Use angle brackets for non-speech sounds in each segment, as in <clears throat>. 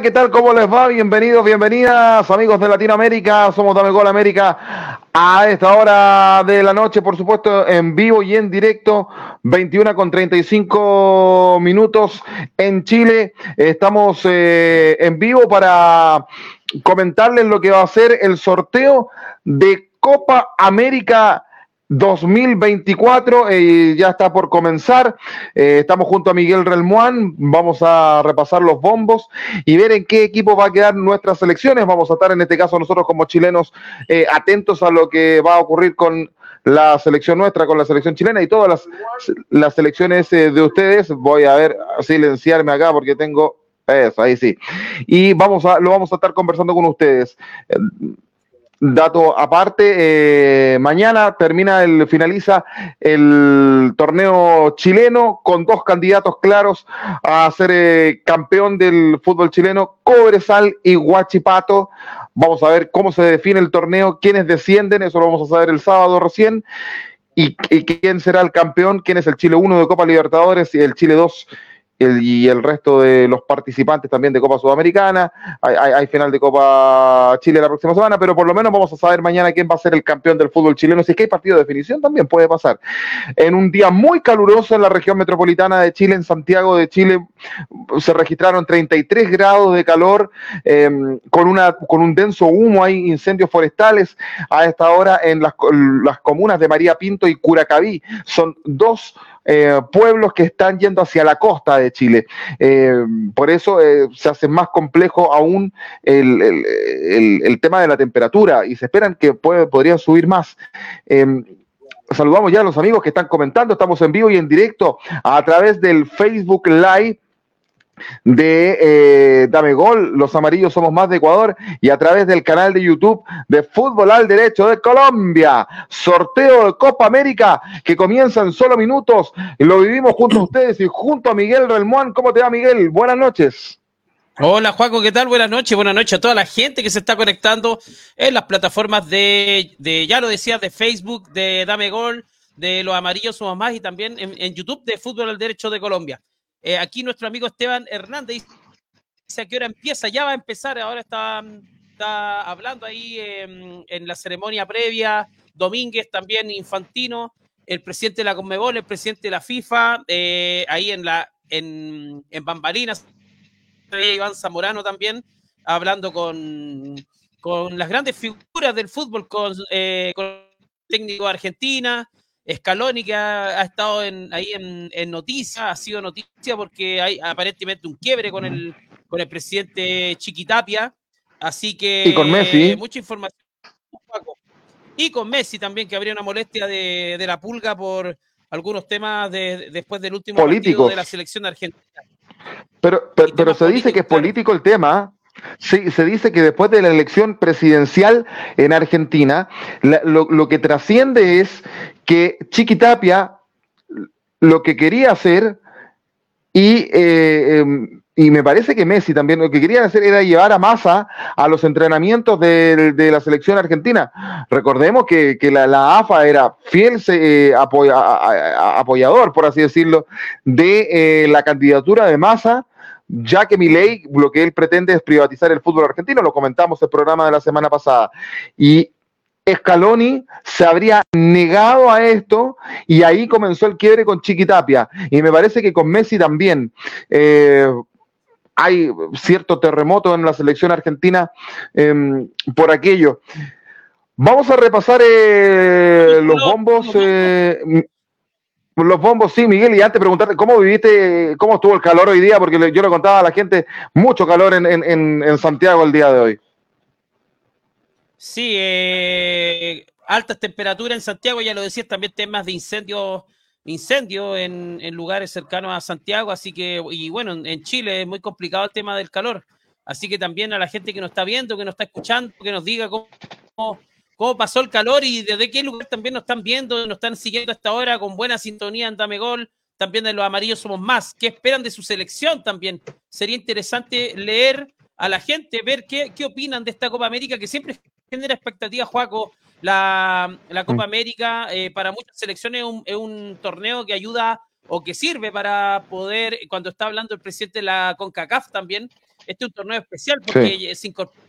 ¿qué tal? ¿Cómo les va? Bienvenidos, bienvenidas, amigos de Latinoamérica. Somos Dame Gol América a esta hora de la noche, por supuesto, en vivo y en directo, 21 con 35 minutos en Chile. Estamos eh, en vivo para comentarles lo que va a ser el sorteo de Copa América 2024 eh, ya está por comenzar. Eh, estamos junto a Miguel Relmuán. Vamos a repasar los bombos y ver en qué equipo va a quedar nuestras selecciones. Vamos a estar en este caso nosotros como chilenos eh, atentos a lo que va a ocurrir con la selección nuestra, con la selección chilena y todas las, las selecciones de ustedes. Voy a ver, silenciarme acá porque tengo eso, ahí sí. Y vamos a, lo vamos a estar conversando con ustedes. Dato aparte, eh, mañana termina el, finaliza el torneo chileno con dos candidatos claros a ser eh, campeón del fútbol chileno, Cobresal y Huachipato. Vamos a ver cómo se define el torneo, quiénes descienden, eso lo vamos a saber el sábado recién. Y, y quién será el campeón, quién es el Chile 1 de Copa Libertadores y el Chile 2 y el resto de los participantes también de Copa Sudamericana. Hay, final de Copa Chile la próxima semana, pero por lo menos vamos a saber mañana quién va a ser el campeón del fútbol chileno. Si es que hay partido de definición, también puede pasar. En un día muy caluroso en la región metropolitana de Chile, en Santiago de Chile, se registraron 33 grados de calor, em, con, una, con un denso humo, hay incendios forestales a esta hora en las, las comunas de María Pinto y Curacaví. Son dos eh, pueblos que están yendo hacia la costa de Chile. Eh, por eso eh, se hace más complejo aún el, tema de la temperatura y se esperan que puede, podrían subir más. saludamos ya a los amigos que están comentando, estamos en vivo y en directo a través del Facebook Live de eh, Dame Gol, los amarillos somos más de Ecuador y a través del canal de YouTube de Fútbol al Derecho de Colombia. Sorteo de Copa América que comienza en solo minutos. Lo vivimos junto a ustedes y junto a Miguel Relmuán. ¿Cómo te va Miguel? Buenas noches. Hola Juaco, ¿qué tal? Buenas noches, buenas noches a toda la gente que se está conectando en las plataformas de, de ya lo decía, de Facebook, de Dame Gol, de Los Amarillos Somos Más y también en YouTube de Fútbol al Derecho de Colombia. Eh, aquí nuestro amigo Esteban Hernández dice a qué hora empieza, ya va a empezar, ahora está, hablando ahí em, en la ceremonia previa, Domínguez también, Infantino, el presidente de la Conmebol, el presidente de la FIFA, eh, ahí en la en, en Bambalinas, Iván Zamorano también, hablando con, las grandes figuras del fútbol, con, eh, con técnico de Argentina, Scaloni que ha, estado en, ahí en, noticias, ha sido noticia porque hay aparentemente un quiebre con el, con el presidente Chiquitapia. Así que y con Messi. mucha información. Y con Messi también, que habría una molestia de, la pulga por algunos temas de, después del último partido de la selección argentina. Pero, pero, se dice que es político el tema. Sí, se dice que después de la elección presidencial en Argentina, lo, lo, que trasciende es que Chiquitapia lo que quería hacer y, eh, em, y me parece que Messi también lo que querían hacer era llevar a Massa a los entrenamientos de, la selección argentina. Recordemos que, la, AFA era fiel eh, apoyador, por así decirlo, de eh, la candidatura de Massa ya que Milei lo que él pretende es privatizar el fútbol argentino, lo comentamos en el programa de la semana pasada. Y Scaloni se habría negado a esto y ahí comenzó el quiebre con Chiquitapia. Y me parece que con Messi también. Eh, hay cierto terremoto en la selección argentina em, por aquello. Vamos a repasar eh, los bombos. Eh, los bombos, sí, Miguel, y antes preguntarte, ¿cómo viviste, cómo estuvo el calor hoy día? Porque yo le contaba a la gente, mucho calor en, en, en Santiago el día de hoy. Sí, eh, altas temperaturas en Santiago, ya lo decías, también temas de incendios incendio en, lugares cercanos a Santiago, así que, y bueno, en Chile es muy complicado el tema del calor, así que también a la gente que nos está viendo, que nos está escuchando, que nos diga cómo, cómo, pasó el calor y desde qué lugar también nos están viendo, nos están siguiendo hasta ahora con buena sintonía en Dame Gol, también de los amarillos somos más, qué esperan de su selección también, sería interesante leer a la gente, ver qué, qué opinan de esta Copa América que siempre genera expectativas, Juaco. La, Copa mm. América eh, para muchas selecciones es un, torneo que ayuda o que sirve para poder, cuando está hablando el presidente de la CONCACAF también, este es un torneo especial porque se incorporan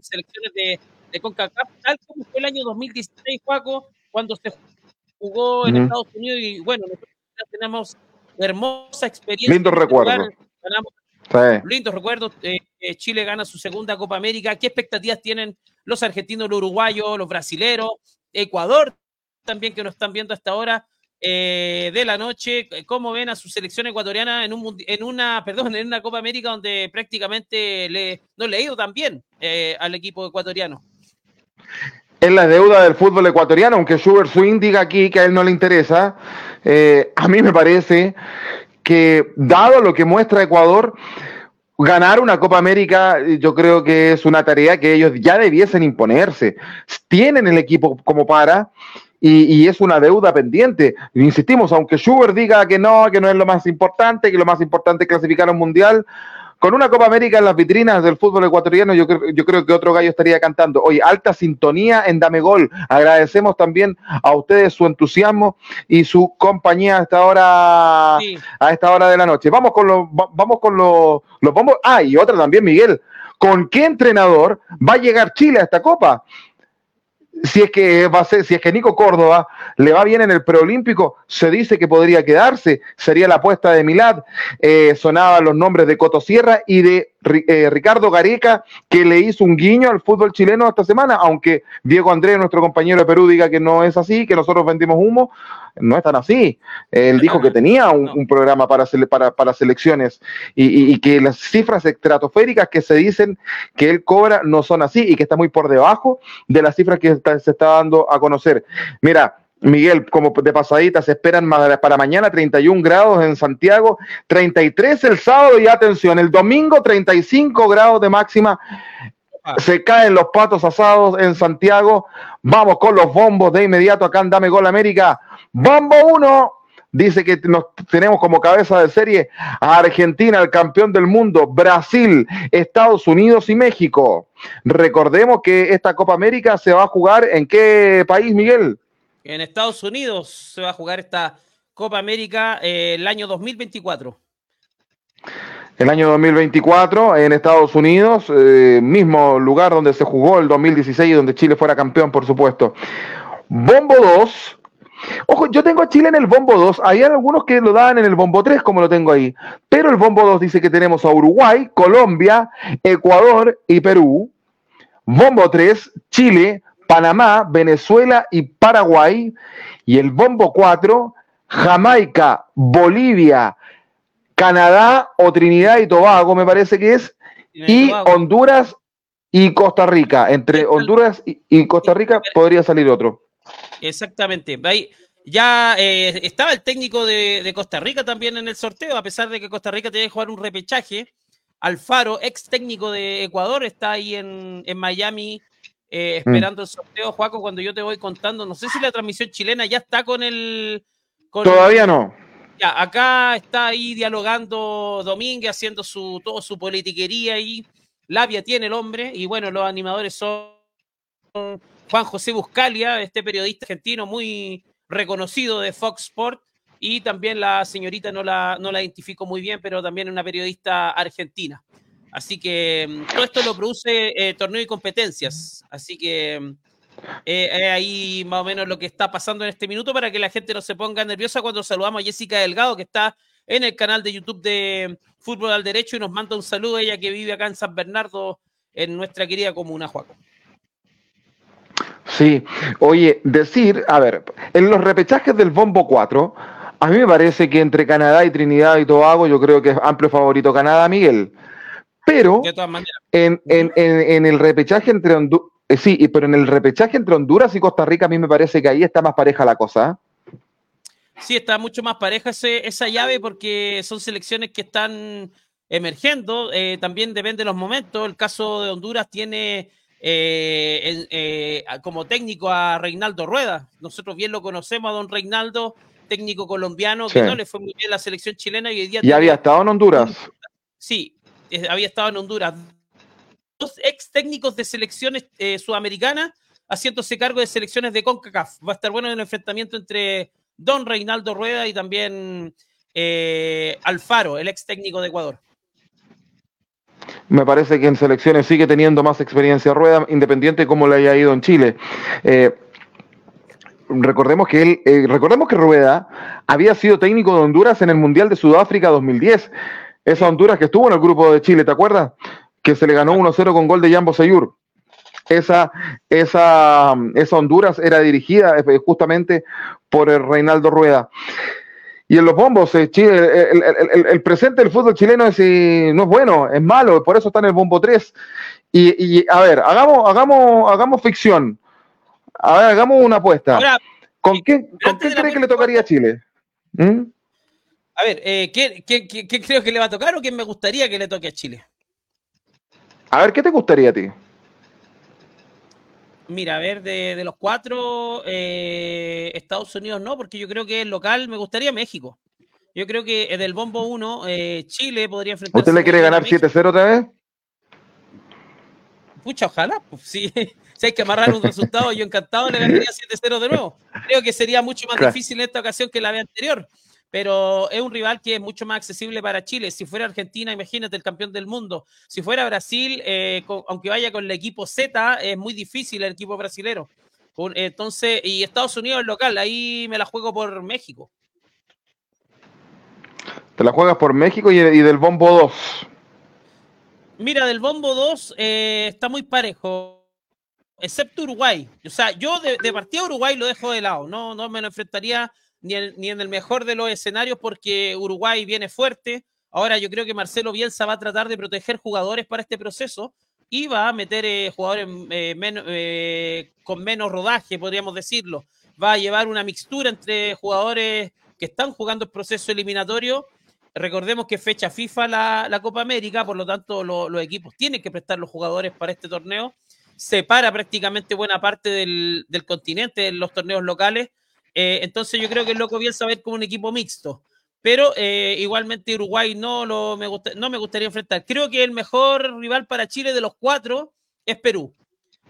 selecciones de, de, CONCACAF, tal como fue el año 2016, Juaco, cuando se jugó en Estados Unidos y bueno, nosotros tenemos hermosa experiencia. Lindo recuerdo. Lindos recuerdos. Eh, eh, Chile gana su segunda Copa América. ¿Qué expectativas tienen los argentinos, los uruguayos, los brasileros? Ecuador también que nos están viendo hasta ahora eh, de la noche. ¿Cómo ven a su selección ecuatoriana en, un, en, una, <laughs> perdón, en una Copa América donde prácticamente le, no le ha ido tan bien al equipo ecuatoriano? Es la deuda del fútbol ecuatoriano, aunque Schubert Swing diga aquí que a él no le interesa. a mí me parece que dado lo que muestra Ecuador, ganar una Copa América yo creo que es una tarea que ellos ya debiesen imponerse. Tienen el equipo como para y, es una deuda pendiente. Insistimos, aunque Schubert diga que no, que no es lo más importante, que lo más importante es clasificar a un mundial, con una Copa América en las vitrinas del fútbol ecuatoriano, yo, yo creo que otro gallo estaría cantando. Oye, alta sintonía en Dame Gol. Agradecemos también a ustedes su entusiasmo y su compañía a esta hora, a esta hora de la noche. Vamos con los, vamos con los, los bombos. Ah, y otra también, Miguel. ¿Con qué entrenador va a llegar Chile a esta Copa? Si es que va a ser, si es que Nico Córdoba le va bien en el preolímpico, se dice que podría quedarse, sería la apuesta de Milad. Eh, sonaban los nombres de Coto Sierra y de eh, Ricardo Gareca, que le hizo un guiño al fútbol chileno esta semana, aunque Diego Andrés, nuestro compañero de Perú, diga que no es así, que nosotros vendimos humo, no es tan así. Él dijo que tenía un, programa para, para, para selecciones y, y, que las cifras estratosféricas que se dicen que él cobra no son así y que está muy por debajo de las cifras que se está dando a conocer. Mira, Miguel, como de pasadita, se esperan para mañana 31 grados en Santiago, 33 el sábado y atención, el domingo 35 grados de máxima. Ah. Se caen los patos asados en Santiago. Vamos con los bombos de inmediato acá en Dame Gol América. Bombo 1. Dice que nos tenemos como cabeza de serie a Argentina, el campeón del mundo, Brasil, Estados Unidos y México. Recordemos que esta Copa América se va a jugar en qué país, Miguel? En Estados Unidos se va a jugar esta Copa América eh, el año 2024. El año 2024 en Estados Unidos, eh, mismo lugar donde se jugó el 2016 y donde Chile fuera campeón, por supuesto. Bombo 2. Ojo, yo tengo a Chile en el bombo 2. Hay algunos que lo dan en el bombo 3, como lo tengo ahí. Pero el bombo 2 dice que tenemos a Uruguay, Colombia, Ecuador y Perú. Bombo 3, Chile, Panamá, Venezuela y Paraguay. Y el bombo 4, Jamaica, Bolivia, Canadá o Trinidad y Tobago, me parece que es. Y Honduras y Costa Rica. Entre Honduras y Costa Rica podría salir otro. Exactamente. Ya eh, estaba el técnico de, Costa Rica también en el sorteo, a pesar de que Costa Rica tiene que jugar un repechaje. Alfaro, ex técnico de Ecuador, está ahí en, en Miami eh, mm. esperando el sorteo, Juaco, cuando yo te voy contando. No sé si la transmisión chilena ya está con el. Todavía no. Ya, acá está ahí dialogando Domínguez, haciendo su, todo su politiquería y labia tiene el hombre. Y bueno, los animadores son Juan José Buscalia, este periodista argentino muy reconocido de Fox Sport. Y también la señorita no la, no la identifico muy bien, pero también una periodista argentina. Así que mm, todo esto lo produce eh, torneo y competencias. Así que mm, eh, es ahí más o menos lo que está pasando en este minuto para que la gente no se ponga nerviosa cuando saludamos a Jessica Delgado, que está en el canal de YouTube de Fútbol al Derecho y nos manda un saludo ella que vive acá en San Bernardo, en nuestra querida comuna, Juaco. Sí, oye, decir, a ver, en los repechajes del Bombo 4, a mí me parece que entre Canadá y Trinidad y Tobago, yo creo que es amplio favorito Canadá, Miguel. Pero en, en, en, el repechaje entre Honduras, eh, sí, pero en el repechaje entre Honduras y Costa Rica a mí me parece que ahí está más pareja la cosa. ¿eh? Sí, está mucho más pareja esa llave porque son selecciones que están emergiendo. Eh, también depende de los momentos. El caso de Honduras tiene como técnico a Reinaldo Rueda. Nosotros bien lo conocemos a don Reinaldo, técnico colombiano, que no le fue muy bien la selección chilena y hoy día... Y había estado en Honduras. Sí, había estado en Honduras. Dos ex técnicos de selecciones eh, sudamericanas haciéndose cargo de selecciones de CONCACAF. Va a estar bueno el enfrentamiento entre Don Reinaldo Rueda y también eh, Alfaro, el ex técnico de Ecuador. Me parece que en selecciones sigue teniendo más experiencia Rueda, independiente como le haya ido en Chile. Eh, recordemos que él, eh, recordemos que Rueda había sido técnico de Honduras en el Mundial de Sudáfrica 2010. Esa Honduras que estuvo en el grupo de Chile, ¿te acuerdas? Que se le ganó 1-0 con gol de Jambo Seyur. Esa, esa, esa Honduras era dirigida eh, justamente por el Reinaldo Rueda. Y en los bombos, eh, el, presente del fútbol chileno es, eh, no es bueno, es malo, por eso está en el bombo 3. Y, a ver, hagamos, hagamos, hagamos ficción. A ver, hagamos una apuesta. ¿Con qué, ¿con qué cree que le tocaría a Chile? ¿Mm? A ver, eh, ¿qué, qué, creo que le va a tocar o quién me gustaría que le toque a Chile? A ver, ¿qué te gustaría a ti? Mira, a ver, de, los cuatro, eh, Estados Unidos no, porque yo creo que el local me gustaría México. Yo creo que del bombo 1, eh, Chile podría enfrentarse. ¿Usted le quiere ganar 7-0 otra vez? Pucha, ojalá. Pues, sí. <laughs> si hay que amarrar un resultado, yo encantado le ganaría 7-0 de nuevo. Creo que sería mucho más difícil en esta ocasión que la vez anterior pero es un rival que es mucho más accesible para Chile. Si fuera Argentina, imagínate el campeón del mundo. Si fuera Brasil, eh, aunque vaya con el equipo Z, es muy difícil el equipo brasilero. Entonces, y Estados Unidos es local, ahí me la juego por México. ¿Te la juegas por México y, del Bombo 2? Mira, del Bombo 2 eh, está muy parejo, excepto Uruguay. O sea, yo de, de partida Uruguay lo dejo de lado, no, no me lo enfrentaría ni en, el mejor de los escenarios porque Uruguay viene fuerte. Ahora yo creo que Marcelo Bielsa va a tratar de proteger jugadores para este proceso y va a meter eh, jugadores eh, eh, con menos rodaje, podríamos decirlo. Va a llevar una mixtura entre jugadores que están jugando el proceso eliminatorio. Recordemos que fecha FIFA la, Copa América, por lo tanto los equipos tienen que prestar los jugadores para este torneo. Separa prácticamente buena parte del, del continente en los torneos locales eh, entonces yo creo que es loco bien saber como un equipo mixto. Pero eh, igualmente Uruguay no, lo, me no me gustaría enfrentar. Creo que el mejor rival para Chile de los cuatro es Perú.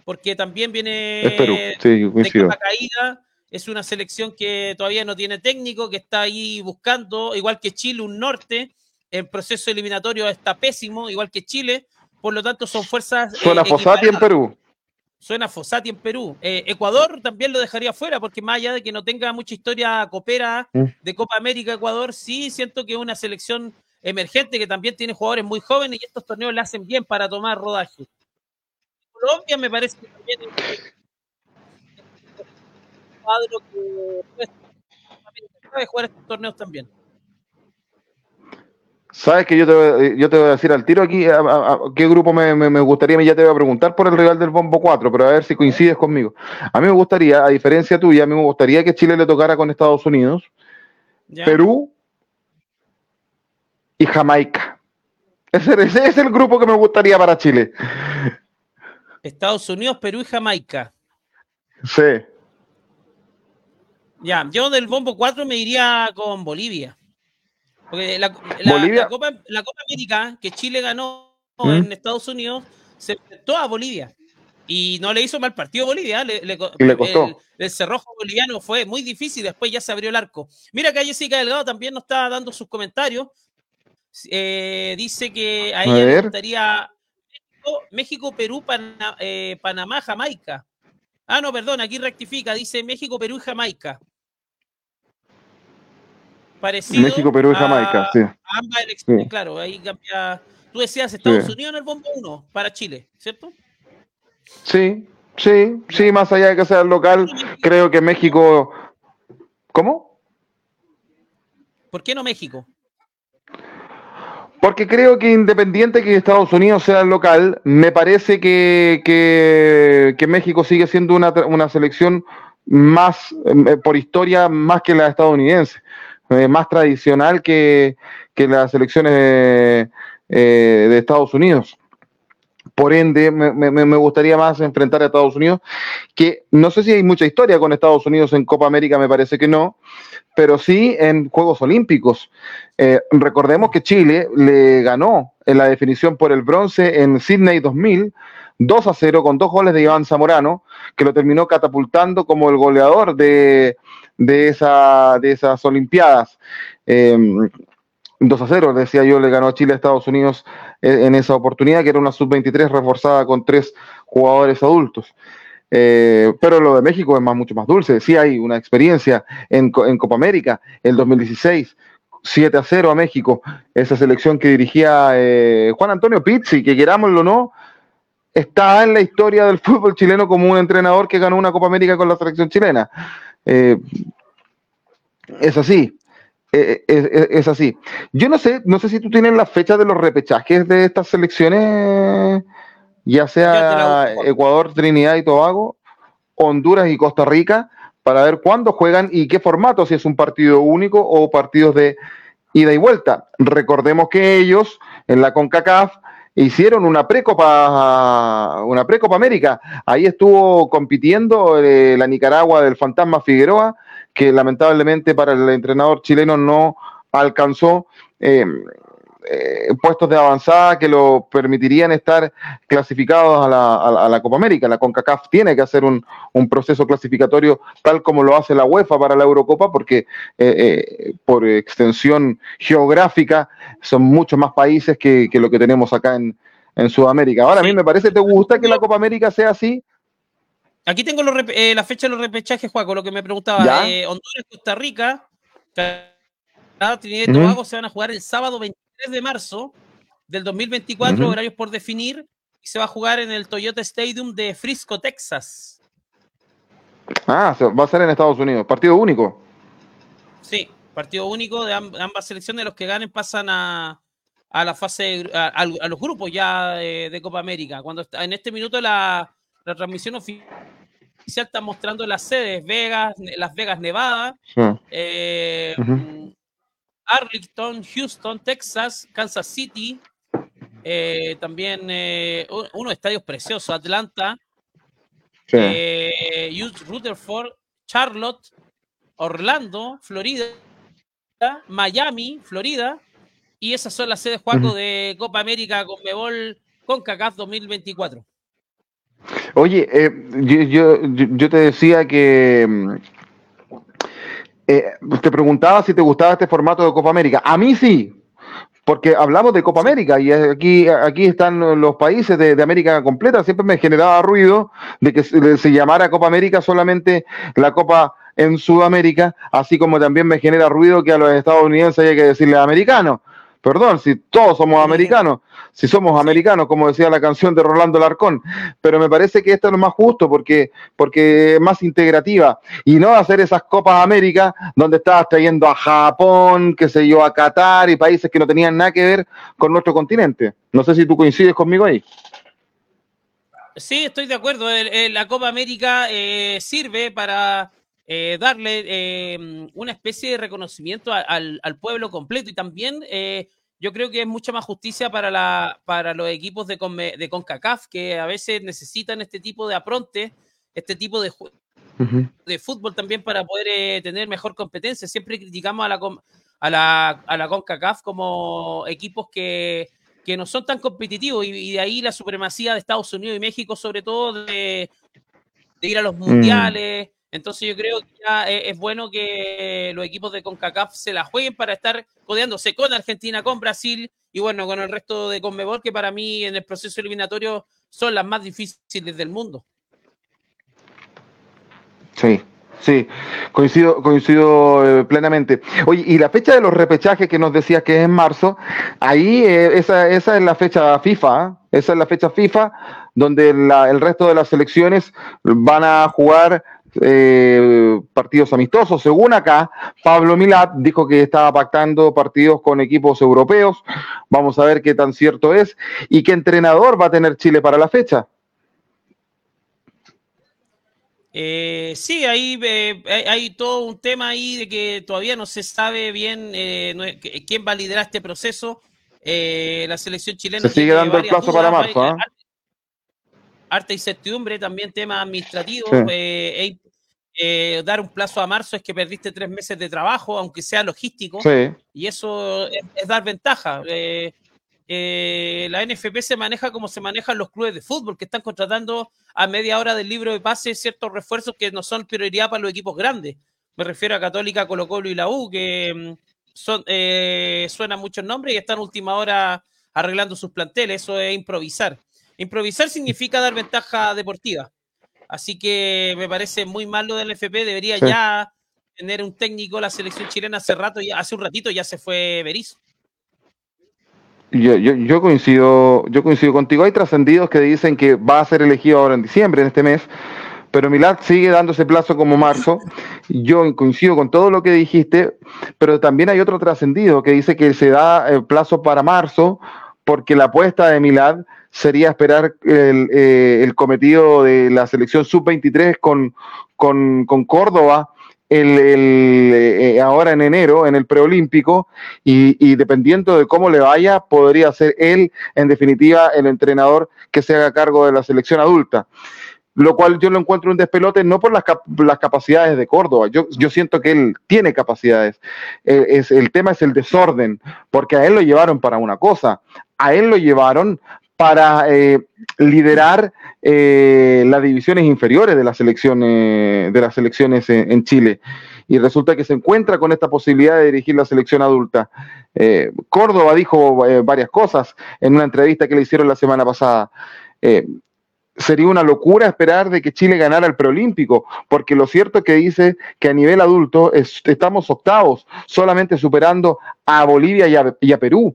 Porque también viene de capa caída. Es una selección que todavía no tiene técnico, que está ahí buscando, igual que Chile, un norte. El proceso eliminatorio está pésimo, igual que Chile. Por lo tanto, son fuerzas. Suena eh, en Perú suena Fossati en Perú. Eh, Ecuador también lo dejaría fuera, porque más allá de que no tenga mucha historia copera mm. de Copa América, Ecuador sí siento que es una selección emergente que también tiene jugadores muy jóvenes y estos torneos le hacen bien para tomar rodaje. Colombia me parece que también es un cuadro que puede jugar estos torneos también. Sabes que yo te, yo te voy a decir al tiro aquí a, qué grupo me, me, gustaría, ya te voy a preguntar por el rival del Bombo 4, pero a ver si coincides conmigo. A mí me gustaría, a diferencia tuya, a mí me gustaría que Chile le tocara con Estados Unidos, Perú y Jamaica. Ese, ese, es el grupo que me gustaría para Chile. Estados Unidos, Perú y Jamaica. Sí. Ya, yo del Bombo 4 me iría con Bolivia. Porque la, Copa, América que Chile ganó ¿Mm? en Estados Unidos se enfrentó a Bolivia. Y no le hizo mal partido a Bolivia. Le, costó. El, cerrojo boliviano fue muy difícil. Después ya se abrió el arco. Mira que Jessica Delgado también nos está dando sus comentarios. Eh, dice que a ella le gustaría México, Perú, eh, Panamá, Jamaica. Ah, no, perdón, aquí rectifica. Dice México, Perú y Jamaica parecido. México, Perú y Jamaica, sí. ambas elecciones, claro, ahí cambia. Tú decías Estados Unidos en el bombo 1 para Chile, ¿cierto? Sí, sí, sí, más allá de que sea local, creo que México. ¿Cómo? ¿Por qué no México? Porque creo que independiente que Estados Unidos sea el local, me parece que, que, México sigue siendo una, una selección más, eh, por historia, más que la estadounidense. Eh, más tradicional que, las elecciones eh, de, Estados Unidos. Por ende, me, gustaría más enfrentar a Estados Unidos, que no sé si hay mucha historia con Estados Unidos en Copa América, me parece que no, pero sí en Juegos Olímpicos. Eh, recordemos que Chile le ganó en la definición por el bronce en Sydney 2000, 2 a 0 con dos goles de Iván Zamorano, que lo terminó catapultando como el goleador de, de, esa, de esas Olimpiadas. 2 a 0, decía yo, le ganó a Chile a Estados Unidos en esa oportunidad, que era una sub-23 reforzada con tres jugadores adultos. Eh, pero lo de México es más, mucho más dulce. Sí hay una experiencia en, en Copa América, el 2016, 7 a 0 a México, esa selección que dirigía eh, Juan Antonio Pizzi, que querámoslo o no, está en la historia del fútbol chileno como un entrenador que ganó una Copa América con la selección chilena. Eh, es así. Eh, es, así. Yo no sé, no sé si tú tienes la fecha de los repechajes de estas selecciones, ya sea Ecuador, Trinidad y Tobago, Honduras y Costa Rica, para ver cuándo juegan y qué formato, si es un partido único o partidos de ida y vuelta. Recordemos que ellos en la CONCACAF hicieron una precopa, una precopa América. Ahí estuvo compitiendo eh, la Nicaragua del Fantasma Figueroa, que lamentablemente para el entrenador chileno no alcanzó. Eh, eh, puestos de avanzada que lo permitirían estar clasificados a la, a, la, Copa América. La CONCACAF tiene que hacer un, proceso clasificatorio tal como lo hace la UEFA para la Eurocopa, porque eh, eh, por extensión geográfica son muchos más países que, lo que tenemos acá en, Sudamérica. Ahora, a mí me parece, ¿te gusta que la Copa América sea así? Aquí tengo la fecha de los repechajes, Juaco, lo que me preguntaba. Honduras, Costa Rica, Trinidad y Tobago se van a jugar el sábado 20 3 de marzo del 2024, horarios por definir, y se va a jugar en el Toyota Stadium de Frisco, Texas. Ah, va a ser en Estados Unidos, partido único. Sí, partido único de ambas selecciones, los que ganen pasan a, a la fase, a, los grupos ya de, Copa América. Cuando está, en este minuto la, transmisión oficial está mostrando las sedes, Vegas, Las Vegas, Nevada, eh, Arlington, Houston, Texas, Kansas City, eh, también eh, unos estadios preciosos, Atlanta, eh, Rutherford, Charlotte, Orlando, Florida, Miami, Florida, y esas son las sedes Juaco de Copa América con Mebol con CACAF 2024. Oye, yo, yo, te decía que mm, eh, te preguntaba si te gustaba este formato de Copa América. A mí sí, porque hablamos de Copa América y aquí, aquí están los países de, América completa. Siempre me generaba ruido de que se, llamara Copa América solamente la Copa en Sudamérica, así como también me genera ruido que a los estadounidenses haya que decirle americano. Perdón, si todos somos americanos, si somos americanos, como decía la canción de Rolando Larcón, pero me parece que esto es lo más justo porque, porque es más integrativa y no hacer esas Copas América donde estabas trayendo a Japón, que se yo, a Qatar y países que no tenían nada que ver con nuestro continente. No sé si tú coincides conmigo ahí. Sí, estoy de acuerdo. La Copa América eh, sirve para eh, darle eh, una especie de reconocimiento al, pueblo completo y también eh, yo creo que es mucha más justicia para, la, para los equipos de, de CONCACAF que a veces necesitan este tipo de apronte, este tipo de, de fútbol también para poder tener mejor competencia. Siempre criticamos a la, a la, a la CONCACAF como equipos que, que no son tan competitivos y, de ahí la supremacía de Estados Unidos y México sobre todo de, ir a los mm. Entonces yo creo que ya es, bueno que los equipos de CONCACAF se la jueguen para estar codeándose con Argentina, con Brasil y bueno, con el resto de CONMEBOL, que para mí en el proceso eliminatorio son las más difíciles del mundo. Sí, Sí, coincido, coincido eh, plenamente. Oye, y la fecha de los repechajes que nos decías que es en marzo, ahí eh, esa, esa, es la fecha FIFA, ¿eh? esa es la fecha FIFA donde el resto de las selecciones van a jugar eh, partidos amistosos. Según acá, Pablo Milat dijo que estaba pactando partidos con equipos europeos. Vamos a ver qué tan cierto es y qué entrenador va a tener Chile para la fecha. Eh, sí, ahí eh, hay todo un tema ahí de que todavía no se sabe bien quién va a liderar este proceso. la selección chilena. Se sigue dando el plazo para marzo. Harta incertidumbre, también tema administrativo. Eh, dar un plazo a marzo es que perdiste tres meses de trabajo, aunque sea logístico, y eso es, dar ventaja. Eh, eh, la NFP se maneja como se manejan los clubes de fútbol, que están contratando a media hora del libro de pase ciertos refuerzos que no son prioridad para los equipos grandes. Me refiero a Católica, Colo Colo y la U, que mm, son, eh, suenan muchos nombres y están última hora arreglando sus planteles. Eso es improvisar. Improvisar significa dar ventaja deportiva. Así que me parece muy mal lo del FP. Debería ya tener un técnico la selección chilena hace rato, hace un ratito ya se fue Berizzo. Yo, yo, yo, coincido, yo coincido contigo. Hay trascendidos que dicen que va a ser elegido ahora en diciembre, en este mes, pero Milad sigue dándose plazo como marzo. Yo coincido con todo lo que dijiste, pero también hay otro trascendido que dice que se da el plazo para marzo porque la apuesta de Milad sería esperar el, eh, cometido de la selección sub-23 con, con, con Córdoba el, eh, ahora en enero, en el preolímpico, y, dependiendo de cómo le vaya, podría ser él, en definitiva, el entrenador que se haga cargo de la selección adulta. Lo cual yo lo encuentro un despelote no por las, las capacidades de Córdoba, yo, yo, siento que él tiene capacidades, eh, es, el tema es el desorden, porque a él lo llevaron para una cosa, a él lo llevaron para eh, liderar eh, las divisiones inferiores de las selecciones, de las selecciones en, Chile. Y resulta que se encuentra con esta posibilidad de dirigir la selección adulta. Eh, Córdoba dijo varias cosas en una entrevista que le hicieron la semana pasada. sería una locura esperar de que Chile ganara el preolímpico, porque lo cierto es que dice que a nivel adulto estamos octavos, solamente superando a Bolivia y a Perú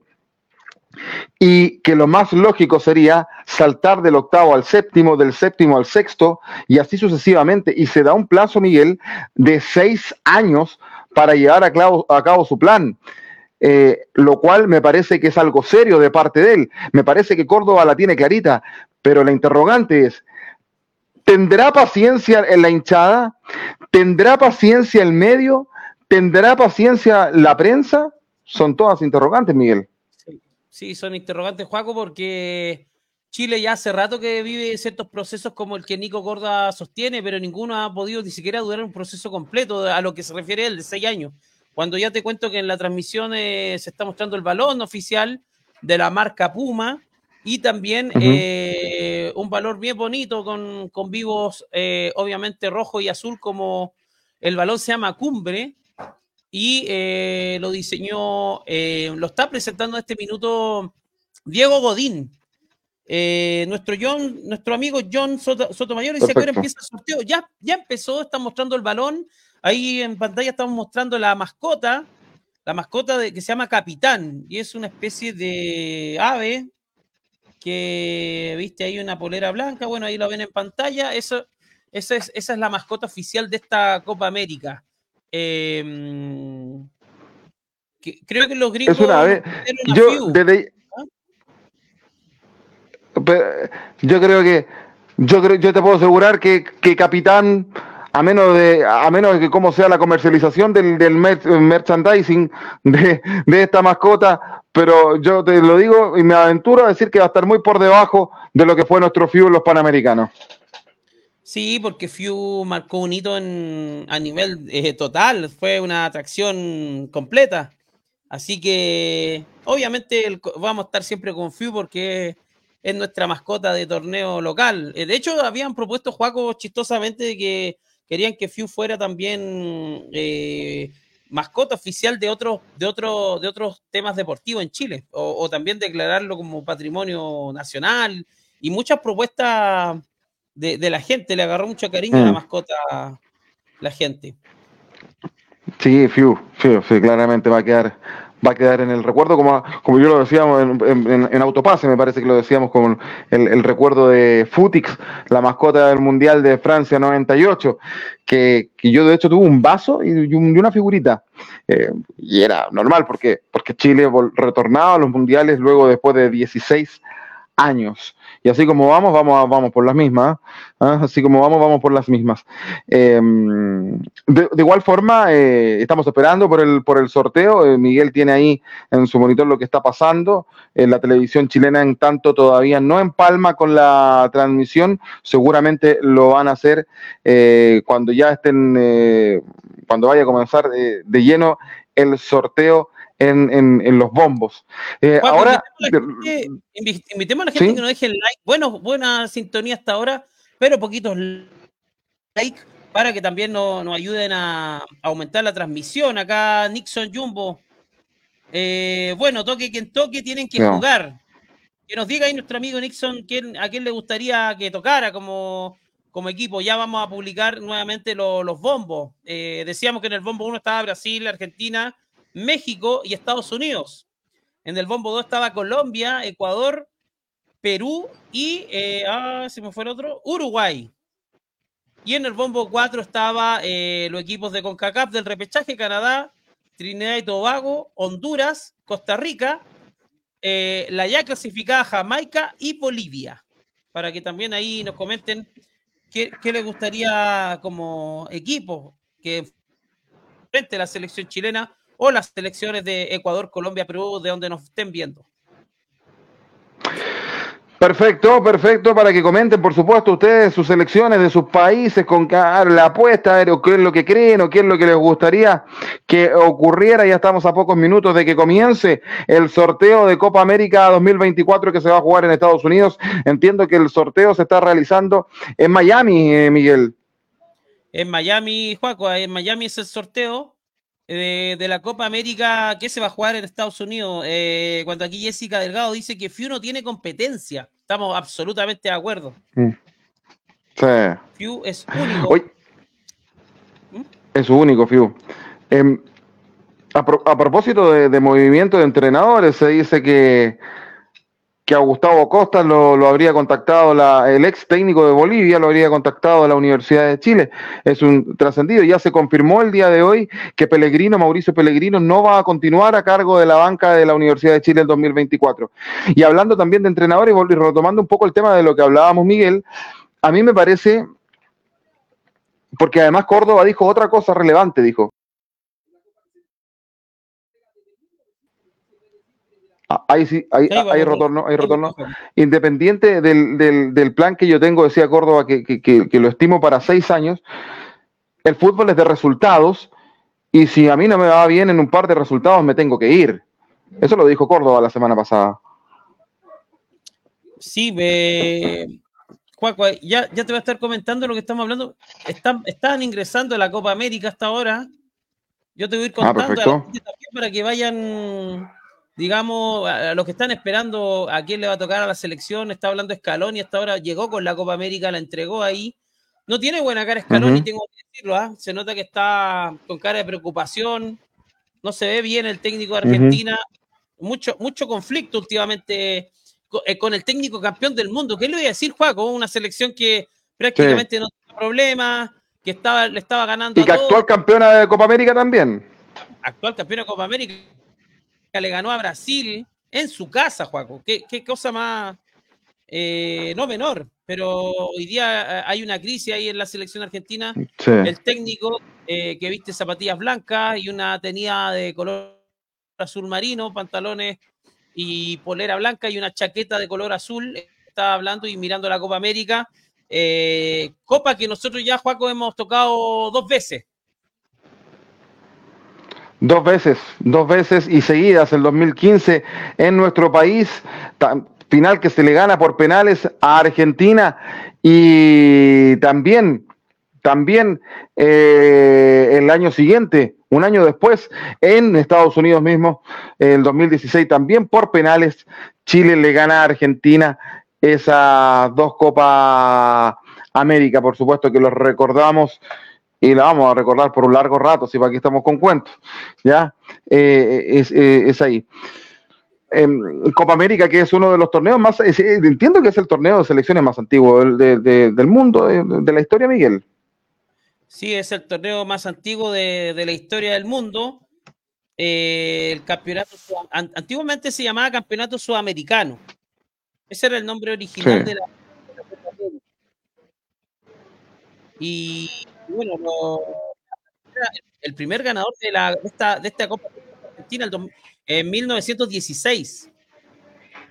y que lo más lógico sería saltar del octavo al séptimo, del séptimo al sexto y así sucesivamente. Y se da un plazo, Miguel, de seis años para llevar a cabo, su plan. Eh, lo cual me parece que es algo serio de parte de él. Me parece que Córdoba la tiene clarita, pero la interrogante es, ¿tendrá paciencia en la hinchada? ¿Tendrá paciencia el medio? ¿Tendrá paciencia la prensa? Son todas interrogantes, Miguel. Sí, son interrogantes, Juaco, porque Chile ya hace rato que vive ciertos procesos como el que Nico Gorda sostiene, pero ninguno ha podido ni siquiera durar un proceso completo a lo que se refiere él, de seis años. Cuando ya te cuento que en la transmisión eh, se está mostrando el balón oficial de la marca Puma y también eh, un valor bien bonito con, con vivos, eh, obviamente rojo y azul, como el balón se llama Cumbre, y eh, lo diseñó, eh, lo está presentando en este minuto Diego Godín. Eh, nuestro John, nuestro amigo John Sotomayor dice que ahora empieza el sorteo. Ya, ya empezó, está mostrando el balón. Ahí en pantalla estamos mostrando la mascota, la mascota de, que se llama Capitán, y es una especie de ave que, viste, ahí una polera blanca, bueno, ahí lo ven en pantalla. Eso, esa, es, esa es la mascota oficial de esta Copa América. Em, creo que los gringos. Es una vez. Yo, desde, yo creo que. Yo, creo, yo te puedo asegurar que, que Capitán a menos de a menos de que cómo sea la comercialización del, del merchandising de, de, esta mascota, pero yo te lo digo y me aventuro a decir que va a estar muy por debajo de lo que fue nuestro FIU los Panamericanos. Sí, porque Few marcó un hito a nivel eh, total, fue una atracción completa. Así que obviamente vamos a estar siempre con Few porque es nuestra mascota de torneo local. Eh, de hecho, habían propuesto Juaco chistosamente que querían que Few fuera también eh, mascota oficial de otros, de otros, de otros temas deportivos en Chile, o también declararlo como patrimonio nacional y muchas propuestas de, la gente, le agarró mucho cariño a la mm. mascota la gente. Sí, Fiu, Fiu, sí, claramente va a quedar va a quedar en el recuerdo, como, como yo lo decíamos en, Autopase, me parece que lo decíamos con el, recuerdo de Futix, la mascota del Mundial de Francia 98, que, que yo de hecho tuve un vaso y, una figurita. Eh, y era normal porque, porque Chile retornaba a los mundiales luego después de 16 años. Y así como vamos, vamos, vamos por las mismas. ¿ah? Así como vamos, vamos por las mismas. Em, de, igual forma, eh, estamos esperando por el, por el sorteo. Eh, Miguel tiene ahí en su monitor lo que está pasando. En la televisión chilena, en tanto, todavía no empalma con la transmisión. Seguramente lo van a hacer eh, cuando ya estén, cuando vaya a comenzar de lleno el sorteo en, en, los bombos. Eh, ahora. Invitemos a la gente, que nos deje el like. Bueno, buena sintonía hasta ahora, pero poquitos like para que también nos, ayuden a, aumentar la transmisión. Acá Nixon Jumbo. Eh, bueno, toque quien toque, tienen que jugar. Que nos diga ahí nuestro amigo Nixon quién, a quién le gustaría que tocara como, como equipo. Ya vamos a publicar nuevamente los bombos. Eh, decíamos que en el bombo 1 estaba Brasil, Argentina, México y Estados Unidos. En el bombo 2 estaba Colombia, Ecuador, Perú y, eh, ah, se me fue el otro, Uruguay. Y en el bombo 4 estaba eh, los equipos de CONCACAF del repechaje, Canadá, Trinidad y Tobago, Honduras, Costa Rica, eh, la ya clasificada Jamaica y Bolivia. Para que también ahí nos comenten qué, qué les gustaría como equipo que frente a la selección chilena o las selecciones de Ecuador, Colombia, Perú, de donde nos estén viendo. Perfecto, perfecto, para que comenten, por supuesto, ustedes sus selecciones de sus países con la apuesta, qué es lo que creen o qué es lo que les gustaría que ocurriera. Ya estamos a pocos minutos de que comience el sorteo de Copa América 2024 que se va a jugar en Estados Unidos. Entiendo que el sorteo se está realizando en Miami, eh, Miguel. En Miami, Juaco, en Miami es el sorteo de, la Copa América que se va a jugar en Estados Unidos. Eh, cuando aquí Jessica Delgado dice que FIU no tiene competencia. Estamos absolutamente de acuerdo. Sí. FIU es único. ¿Mm? Es único, FIU. Em, a, propósito de, movimiento de entrenadores, se dice que que a Gustavo Costa lo, habría contactado la, el ex técnico de Bolivia, lo habría contactado la Universidad de Chile. Es un trascendido. Ya se confirmó el día de hoy que Pellegrino, Mauricio Pellegrino, no va a continuar a cargo de la banca de la Universidad de Chile el 2024. Y hablando también de entrenadores y retomando un poco el tema de lo que hablábamos, Miguel, a mí me parece, porque además Córdoba dijo otra cosa relevante, dijo, ahí sí, ahí, hay retorno, hay retorno. Independiente del, del, del, plan que yo tengo, decía Córdoba, que, que, que, lo estimo para seis años, el fútbol es de resultados y si a mí no me va bien en un par de resultados, me tengo que ir. Eso lo dijo Córdoba la semana pasada. Sí, me... ya, ya te voy a estar comentando lo que estamos hablando. Están, están ingresando a la Copa América hasta ahora. Yo te voy a ir ah, contando para que vayan digamos, a los que están esperando a quién le va a tocar a la selección, está hablando Escalón y hasta ahora llegó con la Copa América, la entregó ahí. No tiene buena cara Escalón, y tengo que decirlo, ¿ah? se nota que está con cara de preocupación, no se ve bien el técnico de Argentina, mucho, mucho conflicto últimamente eh, con, el técnico campeón del mundo. ¿Qué le voy a decir, Juaco? Una selección que prácticamente no tiene problemas, que estaba, le estaba ganando. Y que actual campeona de Copa América también. Actual campeona de Copa América le ganó a Brasil en su casa, Juaco. Qué, cosa más, eh, no menor, pero hoy día eh, hay una crisis ahí en la selección argentina. El técnico eh, que viste zapatillas blancas y una tenida de color azul marino, pantalones y polera blanca y una chaqueta de color azul. Estaba hablando y mirando la Copa América. Copa que nosotros ya, Juaco, hemos tocado dos veces. Dos veces, dos veces y seguidas. El 2015 en nuestro país, final que se le gana por penales a Argentina y también, también eh, el año siguiente, un año después, en Estados Unidos mismo, el 2016 también por penales, Chile le gana a Argentina esas dos Copas América, por supuesto que los recordamos y la vamos a recordar por un largo rato, si para aquí estamos con cuentos, ¿ya? Eh, es, eh, es, ahí. Em, Copa América, que es uno de los torneos más, entiendo que es el torneo de selecciones más antiguo del mundo, de, la historia, Miguel. Sí, es el torneo más antiguo de, la historia del mundo. Eh, el campeonato, antiguamente se llamaba Campeonato Sudamericano. Ese era el nombre original de la, y bueno, el primer ganador de, la, esta, de esta Copa Argentina en 1916.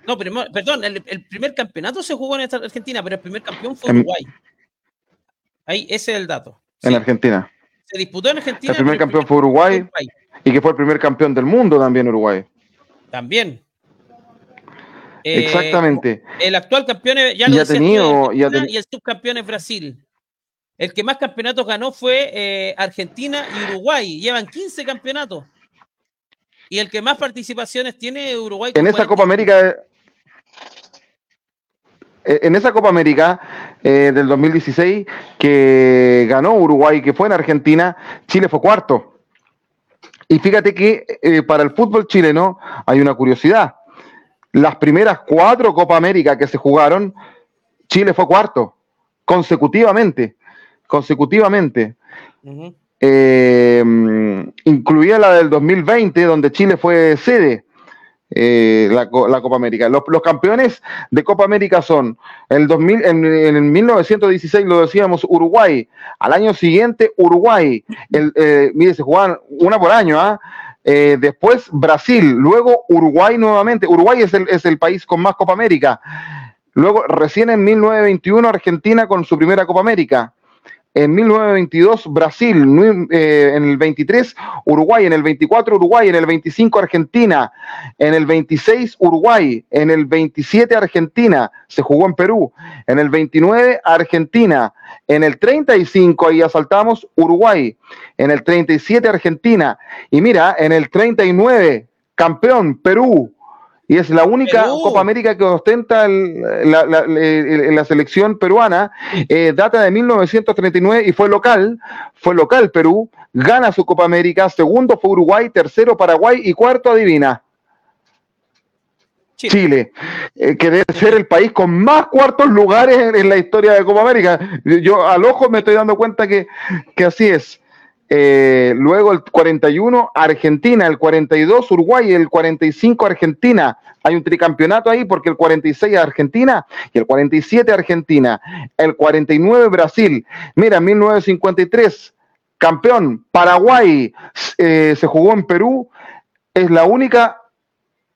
No, perdón, el, primer campeonato se jugó en esta Argentina, pero el primer campeón fue Uruguay. Ahí, ese es el dato. En Argentina. Se disputó en Argentina. El primer campeón fue Uruguay, Y que fue el primer campeón del mundo también Uruguay. También. Exactamente. Eh, el actual campeón ya lo tenido, y el subcampeón es Brasil. El que más campeonatos ganó fue eh, Argentina y Uruguay. Llevan 15 campeonatos. Y el que más participaciones tiene Uruguay. En esa Copa América. Eh, en esa Copa América eh, del 2016 que ganó Uruguay, que fue en Argentina, Chile fue cuarto. Y fíjate que para el fútbol chileno hay una curiosidad. Las primeras cuatro Copa América que se jugaron, Chile fue cuarto, consecutivamente, consecutivamente. Eh, incluía la del 2020, donde Chile fue sede. Eh, la, Copa América. Los, campeones de Copa América son el 2000, en, el 1916 lo decíamos Uruguay, al año siguiente Uruguay, el, eh, mire, se jugaban una por año, ¿ah? Eh, después Brasil, luego Uruguay nuevamente. Uruguay es el, es el país con más Copa América. Luego, recién en 1921, Argentina con su primera Copa América. En 1922, Brasil. Eh, en el 23, Uruguay. En el 24, Uruguay. En el 25, Argentina. En el 26, Uruguay. En el 27, Argentina. Se jugó en Perú. En el 29, Argentina. En el 35, ahí asaltamos, Uruguay. En el 37, Argentina. Y mira, en el 39, campeón, Perú y es la única Copa América que ostenta la, selección peruana, eh, data de 1939 y fue local, fue local Perú, gana su Copa América, segundo fue Uruguay, tercero Paraguay y cuarto adivina. Chile, eh, que debe ser el país con más cuartos lugares en, la historia de Copa América. Yo al ojo me estoy dando cuenta que, que así es. Eh, luego el 41 Argentina, el 42 Uruguay, el 45 Argentina. Hay un tricampeonato ahí porque el 46 Argentina y el 47 Argentina. El 49 Brasil. Mira, 1953 campeón Paraguay eh, se jugó en Perú. Es la única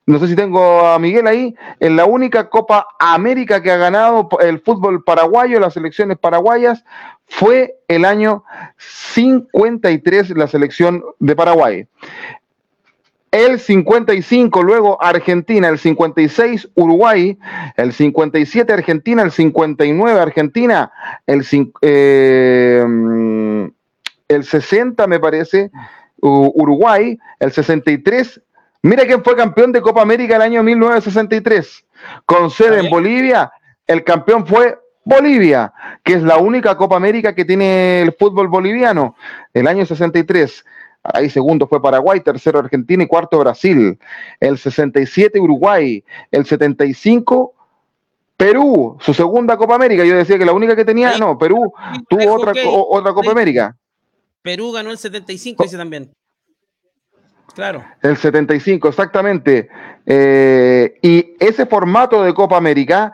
no sé si tengo a Miguel ahí, es la única Copa América que ha ganado el fútbol paraguayo, las selecciones paraguayas, fue el año 53 la selección de Paraguay. El 55, luego Argentina, el 56 Uruguay, el 57 Argentina, el 59 Argentina, el, eh, el 60 me parece Uruguay, el 63 Mira quién fue campeón de Copa América el año 1963. Con sede en Bolivia, el campeón fue Bolivia, que es la única Copa América que tiene el fútbol boliviano. El año 63. Ahí segundo fue Paraguay, tercero Argentina y cuarto Brasil. El 67 Uruguay. El 75 Perú, su segunda Copa América. Yo decía que la única que tenía, no, Perú tuvo otra, otra Copa América. Perú ganó el 75, dice también. Claro. El 75, exactamente. Eh, y ese formato de Copa América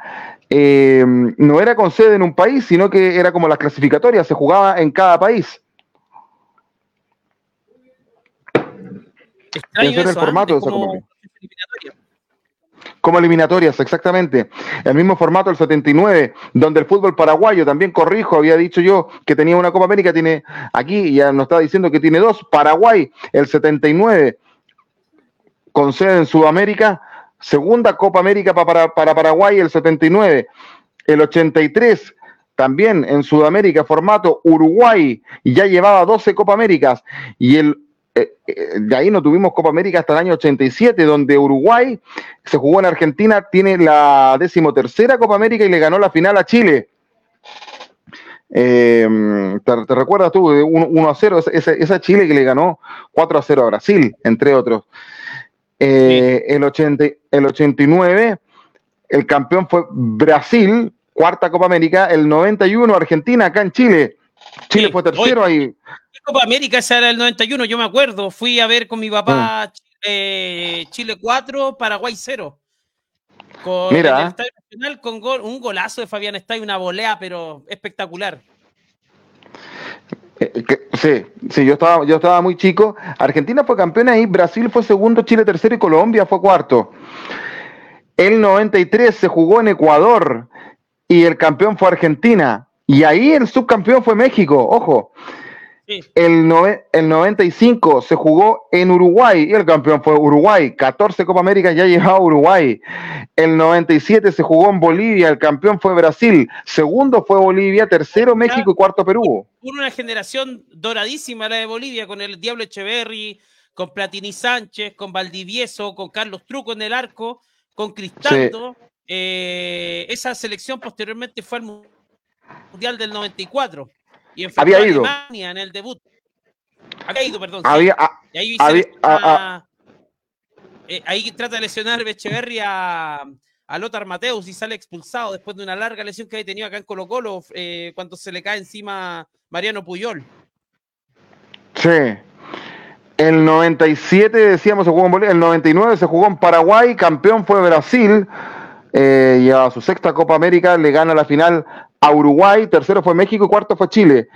eh, no era con sede en un país, sino que era como las clasificatorias, se jugaba en cada país. ese era el formato de esa Copa América. Como eliminatorias, exactamente. El mismo formato del 79, donde el fútbol paraguayo, también corrijo, había dicho yo que tenía una Copa América, tiene aquí, ya nos está diciendo que tiene dos. Paraguay, el 79, con sede en Sudamérica. Segunda Copa América para, para Paraguay, el 79. El 83, también en Sudamérica, formato Uruguay, ya llevaba 12 Copa Américas. Y eh, eh, de ahí no tuvimos Copa América hasta el año 87, donde Uruguay se jugó en Argentina, tiene la decimotercera Copa América y le ganó la final a Chile. Em, ¿te, recuerdas tú? 1 a 0, esa, Chile que le ganó 4 a 0 a Brasil, entre otros. Eh, el, 80, el 89, el campeón fue Brasil, cuarta Copa América, el 91 Argentina acá en Chile. Chile fue tercero ahí. Copa América, esa era el 91, yo me acuerdo. Fui a ver con mi papá eh, Chile 4, Paraguay 0. Con Mira. el Estadio Nacional con un golazo de Fabián Estay, una volea, pero espectacular. Eh, sí, sí, yo estaba, yo estaba muy chico. Argentina fue campeona y Brasil fue segundo, Chile tercero y Colombia fue cuarto. El 93 se jugó en Ecuador y el campeón fue Argentina. Y ahí el subcampeón fue México, ojo. El, el 95 se jugó en Uruguay y el campeón fue Uruguay. 14 Copa América ya llevaba Uruguay. El 97 se jugó en Bolivia, el campeón fue Brasil. Segundo fue Bolivia, tercero México y cuarto Perú. una generación doradísima la de Bolivia con el Diablo Echeverry, con Platini Sánchez, con Valdivieso, con Carlos Truco en el arco, con Cristaldo. Eh, esa selección posteriormente fue al Mundial del 94 y había ido. en el debut. Había ido, perdón. Había, ahí, había, eh, ahí trata de lesionar Becheverri a, a Lothar Mateus y sale expulsado después de una larga lesión que había tenido acá en Colo Colo eh, cuando se le cae encima Mariano Puyol. Sí. El 97, decíamos, se jugó en Bolivia. El 99 se jugó en Paraguay. Campeón fue Brasil. Eh, y a su sexta Copa América le gana la final a Uruguay, tercero fue México y cuarto fue Chile.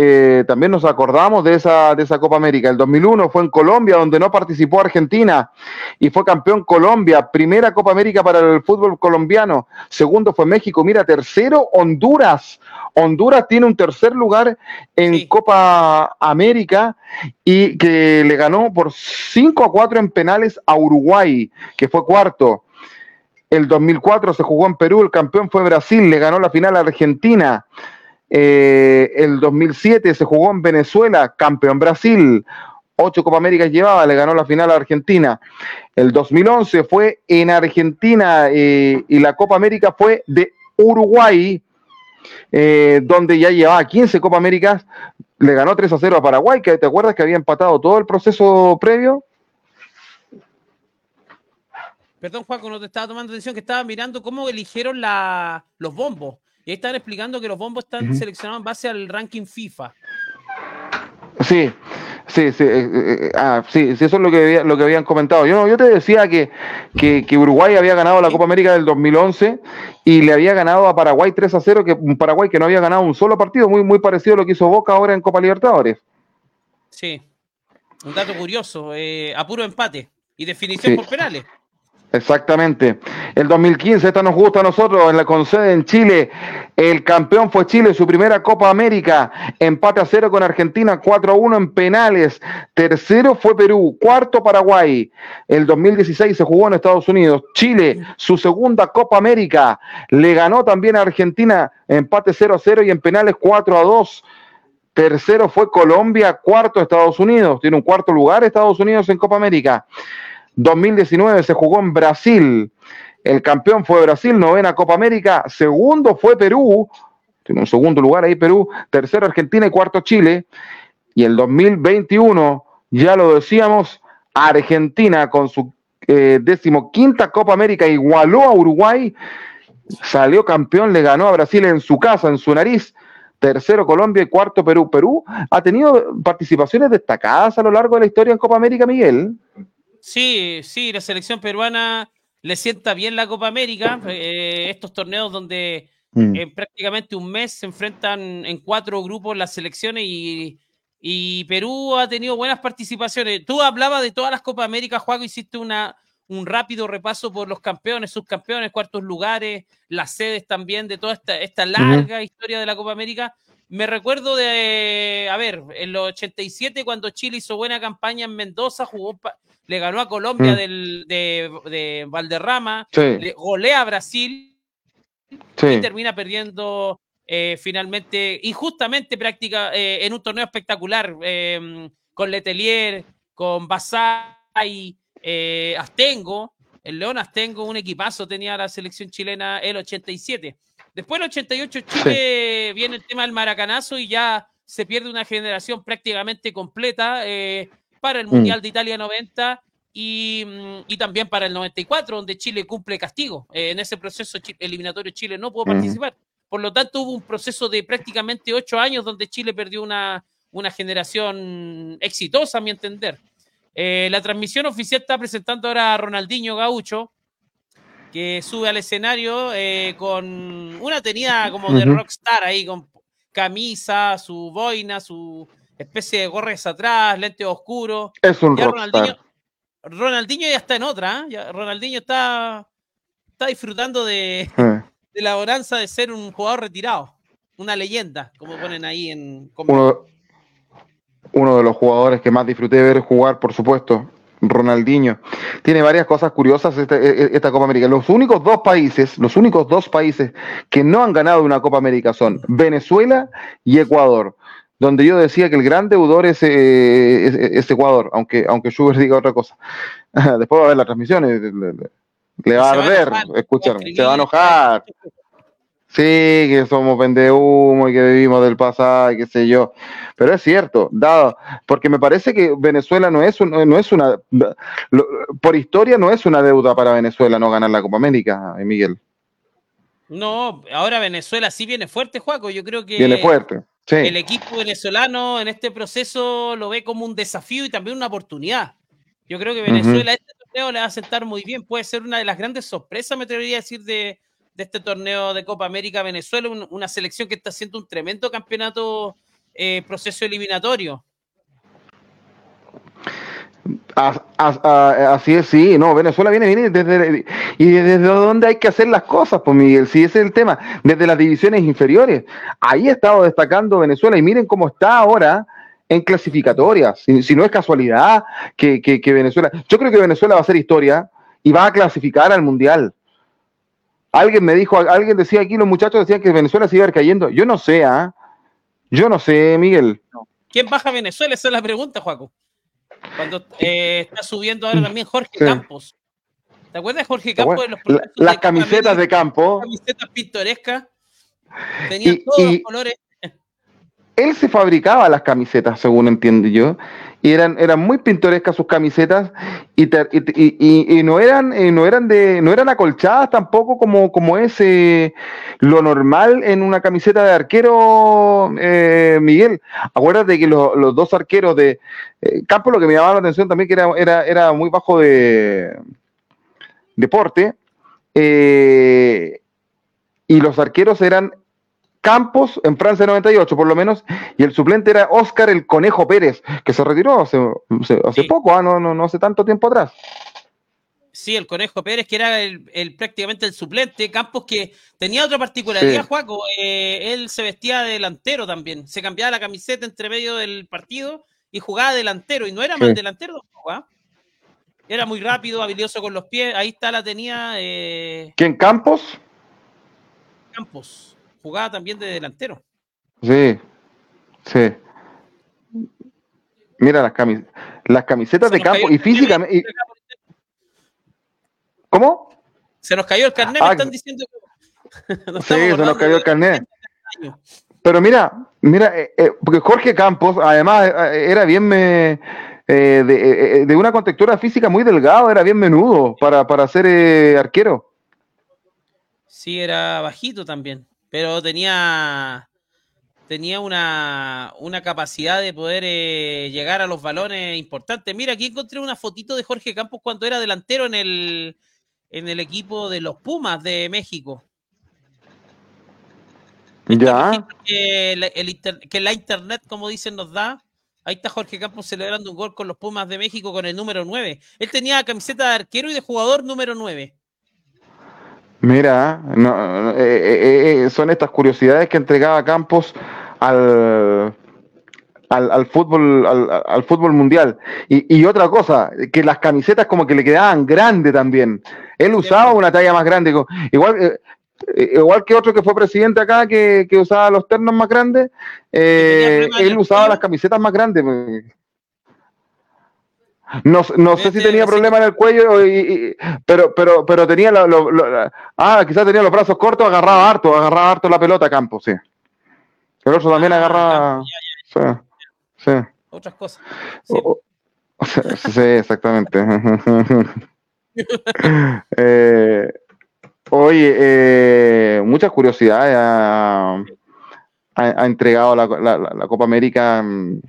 Eh, también nos acordamos de esa, de esa Copa América. El 2001 fue en Colombia, donde no participó Argentina y fue campeón Colombia. Primera Copa América para el fútbol colombiano. Segundo fue México. Mira, tercero Honduras. Honduras tiene un tercer lugar en Copa América y que le ganó por 5 a 4 en penales a Uruguay, que fue cuarto. El 2004 se jugó en Perú, el campeón fue Brasil, le ganó la final a Argentina. Eh, el 2007 se jugó en Venezuela, campeón Brasil. Ocho Copa América llevaba, le ganó la final a Argentina. El 2011 fue en Argentina eh, y la Copa América fue de Uruguay, eh, donde ya llevaba 15 Copa Américas. Le ganó 3 a 0 a Paraguay, que te acuerdas que había empatado todo el proceso previo. Perdón, Juaco, no te estaba tomando atención, que estaba mirando cómo eligieron la, los bombos. Y ahí están explicando que los bombos están seleccionados en base al ranking FIFA. Sí, sí, sí, eh, eh, eh, ah, sí, sí, eso es lo que, lo que habían comentado. Yo, yo te decía que, que, Uruguay había ganado la Copa América del 2011 y le había ganado a Paraguay 3 a 0, que un Paraguay que no había ganado un solo partido, muy, muy parecido a lo que hizo Boca ahora en Copa Libertadores. Sí, un dato curioso, a puro empate y definición por penales. Exactamente. El 2015, esta nos gusta a nosotros, en la concede en Chile. El campeón fue Chile, su primera Copa América. Empate a cero con Argentina, 4 a 1 en penales. Tercero fue Perú, cuarto Paraguay. El 2016 se jugó en Estados Unidos. Chile, su segunda Copa América. Le ganó también a Argentina, empate 0 a 0 y en penales 4 a 2. Tercero fue Colombia, cuarto Estados Unidos. Tiene un cuarto lugar Estados Unidos en Copa América. 2019 se jugó en Brasil. El campeón fue Brasil, novena Copa América. Segundo fue Perú. Un segundo lugar ahí Perú. Tercero Argentina y cuarto Chile. Y el 2021, ya lo decíamos, Argentina con su eh, decimoquinta Copa América igualó a Uruguay. Salió campeón, le ganó a Brasil en su casa, en su nariz tercero Colombia y cuarto Perú. Perú ha tenido participaciones destacadas a lo largo de la historia en Copa América, Miguel. Sí, sí, la selección peruana le sienta bien la Copa América, eh, estos torneos donde mm. en prácticamente un mes se enfrentan en cuatro grupos las selecciones y, Perú ha tenido buenas participaciones. Tú hablabas de todas las Copas América, Juaco, hiciste una, un rápido repaso por los campeones, subcampeones, cuartos lugares, las sedes también de toda esta, esta larga historia de la Copa América. Me recuerdo de, a ver, en los 87 cuando Chile hizo buena campaña en Mendoza, jugó le ganó a Colombia mm. del, de, Valderrama, le golea a Brasil y termina perdiendo eh, finalmente, injustamente práctica, eh, en un torneo espectacular em, con Letelier, con Basay, eh, Astengo. El León Astengo, un equipazo tenía la selección chilena el 87. Después el 88 Chile viene el tema del maracanazo y ya se pierde una generación prácticamente completa para el mm. Mundial de Italia 90 y, mm, y, también para el 94, donde Chile cumple castigo. Eh, en ese proceso eliminatorio Chile no pudo participar. Por lo tanto, hubo un proceso de prácticamente ocho años donde Chile perdió una, una generación exitosa, a mi entender. Eh, la transmisión oficial está presentando ahora a Ronaldinho Gaucho, que sube al escenario eh, con una tenida como de rockstar ahí, con camisa, su boina, su especie de gorres atrás, lentes oscuros. Es un rockstar. Ronaldinho, ya está en otra, ¿eh? Ronaldinho está, está disfrutando <laughs> de, la bonanza de ser un jugador retirado, una leyenda, como ponen ahí en... Uno, uno de los jugadores que más disfruté de ver jugar, por supuesto, Ronaldinho. Tiene varias cosas curiosas esta, e, e, esta, Copa América. Los únicos dos países, los únicos dos países que no han ganado una Copa América son Venezuela y Ecuador. Donde yo decía que el gran deudor es, eh, es, Ecuador, aunque, aunque Schubert diga otra cosa. <laughs> Después va a ver las transmisiones, le, va a arder, escucharme, se va a enojar. Sí, que somos humo y que vivimos del pasado y qué sé yo. Pero es cierto, dado, porque me parece que Venezuela no es, no es una, por historia no es una deuda para Venezuela no ganar la Copa América, eh, Miguel. No, ahora Venezuela sí viene fuerte, Juaco. Yo creo que viene fuerte. Sí. el equipo venezolano en este proceso lo ve como un desafío y también una oportunidad. Yo creo que Venezuela este torneo le va a sentar muy bien. Puede ser una de las grandes sorpresas, me atrevería a decir, de, de este torneo de Copa América Venezuela, una selección que está haciendo un tremendo campeonato, eh, proceso eliminatorio. Así es, sí, no, Venezuela viene, viene desde, y desde dónde hay que hacer las cosas, pues Miguel, sí, ese es el tema, desde las divisiones inferiores. Ahí ha estado destacando Venezuela y miren cómo está ahora en clasificatorias, si, no es casualidad que, Venezuela, yo creo que Venezuela va a hacer historia y va a clasificar al Mundial. Alguien me dijo, alguien decía aquí, los muchachos decían que Venezuela se iba a ir cayendo. Yo no sé, ¿ah? Yo no sé, Miguel. ¿Quién baja Venezuela? Esa es la pregunta, Juaco. Cuando eh, está subiendo ahora también Jorge Campos. ¿Te acuerdas de Jorge Campos? De los las camisetas de campo. Camisetas pintorescas. Tenían todos los colores. Él se fabricaba las camisetas, según entiendo yo y eran, eran muy pintorescas sus camisetas y, y, y, no eran eh, no eran de no eran acolchadas tampoco como, como es eh, lo normal en una camiseta de arquero eh, Miguel acuérdate que los dos arqueros de Campo lo que me llamaba la atención también que era, era, era muy bajo de deporte y los arqueros eran Campos en Francia 98 por lo menos, y el suplente era Oscar el Conejo Pérez, que se retiró hace, hace poco, ¿ah? no, no, no hace tanto tiempo atrás. Sí, el Conejo Pérez, que era el, prácticamente el suplente. Campos que tenía otra particularidad, Juaco. Eh, él se vestía de delantero también. Se cambiaba la camiseta entre medio del partido y jugaba delantero. Y no era más delantero, ¿ah? Era muy rápido, habilidoso con los pies. Ahí está, la tenía. Eh... ¿Quién, Campos? Campos jugaba también de delantero. Sí, sí. Mira las, camis las camisetas de campo y físicamente. ¿Cómo? Se nos cayó el carnet, me ah, están diciendo <laughs> sí, se nos cayó el carnet. Pero mira, mira, eh, eh, porque Jorge Campos, además, eh, era bien me, de, de, una contextura física muy delgado, era bien menudo para, para ser arquero. Sí, era bajito también pero tenía, tenía una, capacidad de poder llegar a los balones importantes. Mira, aquí encontré una fotito de Jorge Campos cuando era delantero en el, en el equipo de los Pumas de México. Ya. Que, la internet, como dicen, nos da. Ahí está Jorge Campos celebrando un gol con los Pumas de México con el número 9. Él tenía camiseta de arquero y de jugador número 9. Mira, no, eh, eh, eh, son estas curiosidades que entregaba Campos al, al, fútbol al, fútbol mundial. Y, otra cosa, que las camisetas como que le quedaban grandes también. Él usaba una talla más grande. Igual, igual que otro que fue presidente acá, que, que usaba los ternos más grandes, él usaba las camisetas más grandes. No, no sé si tenía problema en el cuello, pero, pero, pero tenía ah, quizás tenía los brazos cortos, agarraba harto, agarraba harto la pelota a campo, sí. El otro también ah, agarraba. Sí, sí. Otras cosas. Sí, <laughs> exactamente. <laughs> <laughs> eh, oye, eh, muchas curiosidades ha, ha, entregado la, la, la Copa América. Mm,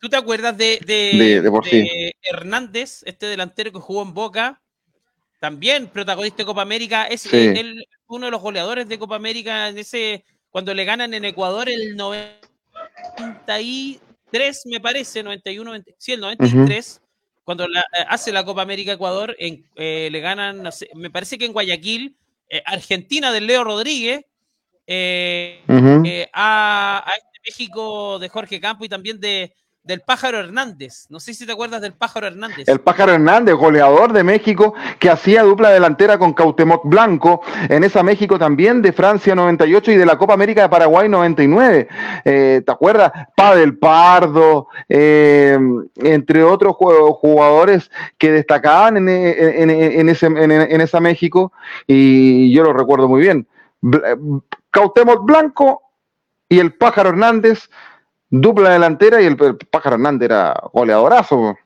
¿Tú te acuerdas de, Hernández, este delantero que jugó en Boca? También protagonista de Copa América. Es uno de los goleadores de Copa América en ese, cuando le ganan en Ecuador el 93, me parece, 91, sí, el 93. Cuando eh, hace la Copa América Ecuador, en, eh, le ganan, me parece que en Guayaquil, eh, Argentina del Leo Rodríguez, a, a, este México de Jorge Campo y también de, del Pájaro Hernández. No sé si te acuerdas del Pájaro Hernández. El Pájaro Hernández, goleador de México, que hacía dupla delantera con Cautemoc Blanco, en esa México también de Francia 98 y de la Copa América de Paraguay 99. Eh, ¿Te acuerdas? Padel Pardo, eh, entre otros jugadores que destacaban en, en, ese, en, esa México, y yo lo recuerdo muy bien. Cautemoc Blanco y el Pájaro Hernández dupla delantera y el, Pájaro Hernández era goleadorazo.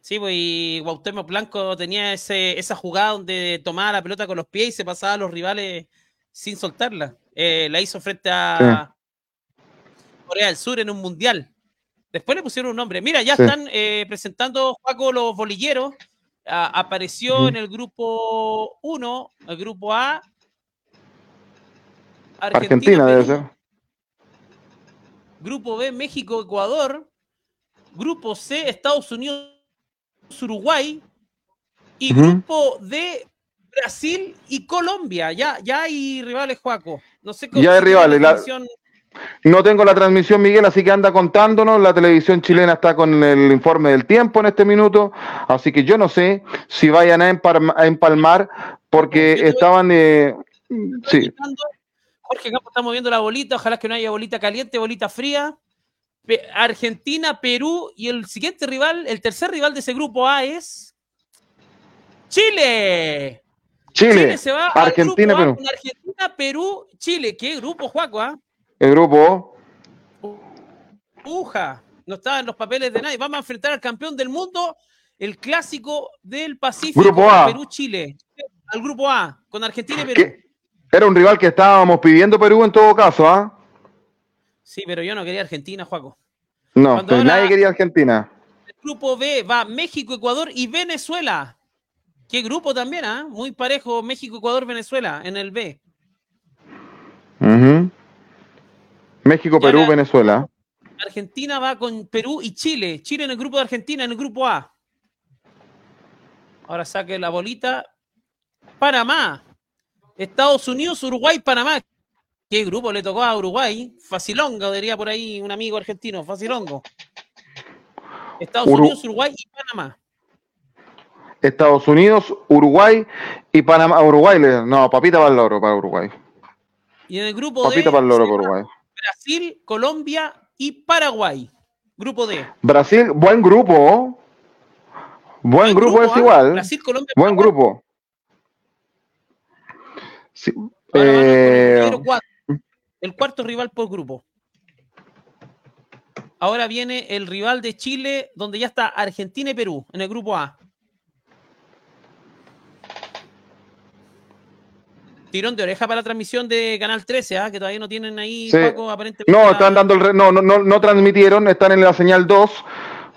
Sí, pues y Guautemoc Blanco tenía ese, esa jugada donde tomaba la pelota con los pies y se pasaba a los rivales sin soltarla. Eh, la hizo frente a Corea del Sur en un mundial. Después le pusieron un nombre. Mira, ya están eh, presentando Juaco los bolilleros. apareció en el grupo 1, el grupo A. Argentina debe ser. Grupo B, México, Ecuador. Grupo C, Estados Unidos, Uruguay. Y grupo D, Brasil y Colombia. Ya, ya hay rivales, Juaco. No sé cómo. Ya hay rivales. No tengo la transmisión, Miguel, así que anda contándonos. La televisión chilena está con el informe del tiempo en este minuto, así que yo no sé si vayan a, empalmar, porque estaban. Eh, sí. Jorge Campos está moviendo la bolita, ojalá que no haya bolita caliente, bolita fría. Argentina, Perú y el siguiente rival, el tercer rival de ese grupo A es Chile. Chile, se va Argentina, Perú. Argentina, Perú, Chile. ¿Qué grupo, Juaco? Ah? El grupo. Uja, no estaba en los papeles de nadie. Vamos a enfrentar al campeón del mundo, el clásico del Pacífico, grupo A. Perú-Chile. Al grupo A, con Argentina y Perú. Era un rival que estábamos pidiendo Perú en todo caso, ¿ah? Sí, pero yo no quería Argentina, Juaco. No, pues nadie quería Argentina. El grupo B va México, Ecuador y Venezuela. Qué grupo también, ¿ah? Muy parejo México, Ecuador, Venezuela en el B. México, Perú, Venezuela. Argentina va con Perú y Chile. Chile en el grupo de Argentina, en el grupo A. Ahora saque la bolita. Panamá. Estados Unidos, Uruguay, Panamá. ¿Qué grupo le tocó a Uruguay? Facilongo, diría por ahí un amigo argentino, Facilongo. Estados Unidos, Uruguay y Panamá. Estados Unidos, Uruguay y Panamá. Uruguay, no, papita para el loro para Uruguay. Y en el grupo papita para el loro para Uruguay. Brasil, Colombia y Paraguay. Grupo D. Brasil, buen grupo. Buen, grupo, es ¿ah? igual. Brasil, Colombia, buen grupo. Eh, el cuarto rival por grupo. Ahora viene el rival de Chile, donde ya está Argentina y Perú en el grupo A. Tirón de oreja para la transmisión de Canal 13, ¿ah? que todavía no tienen ahí, aparentemente. No, están dando el no, no, no, transmitieron, están en la señal 2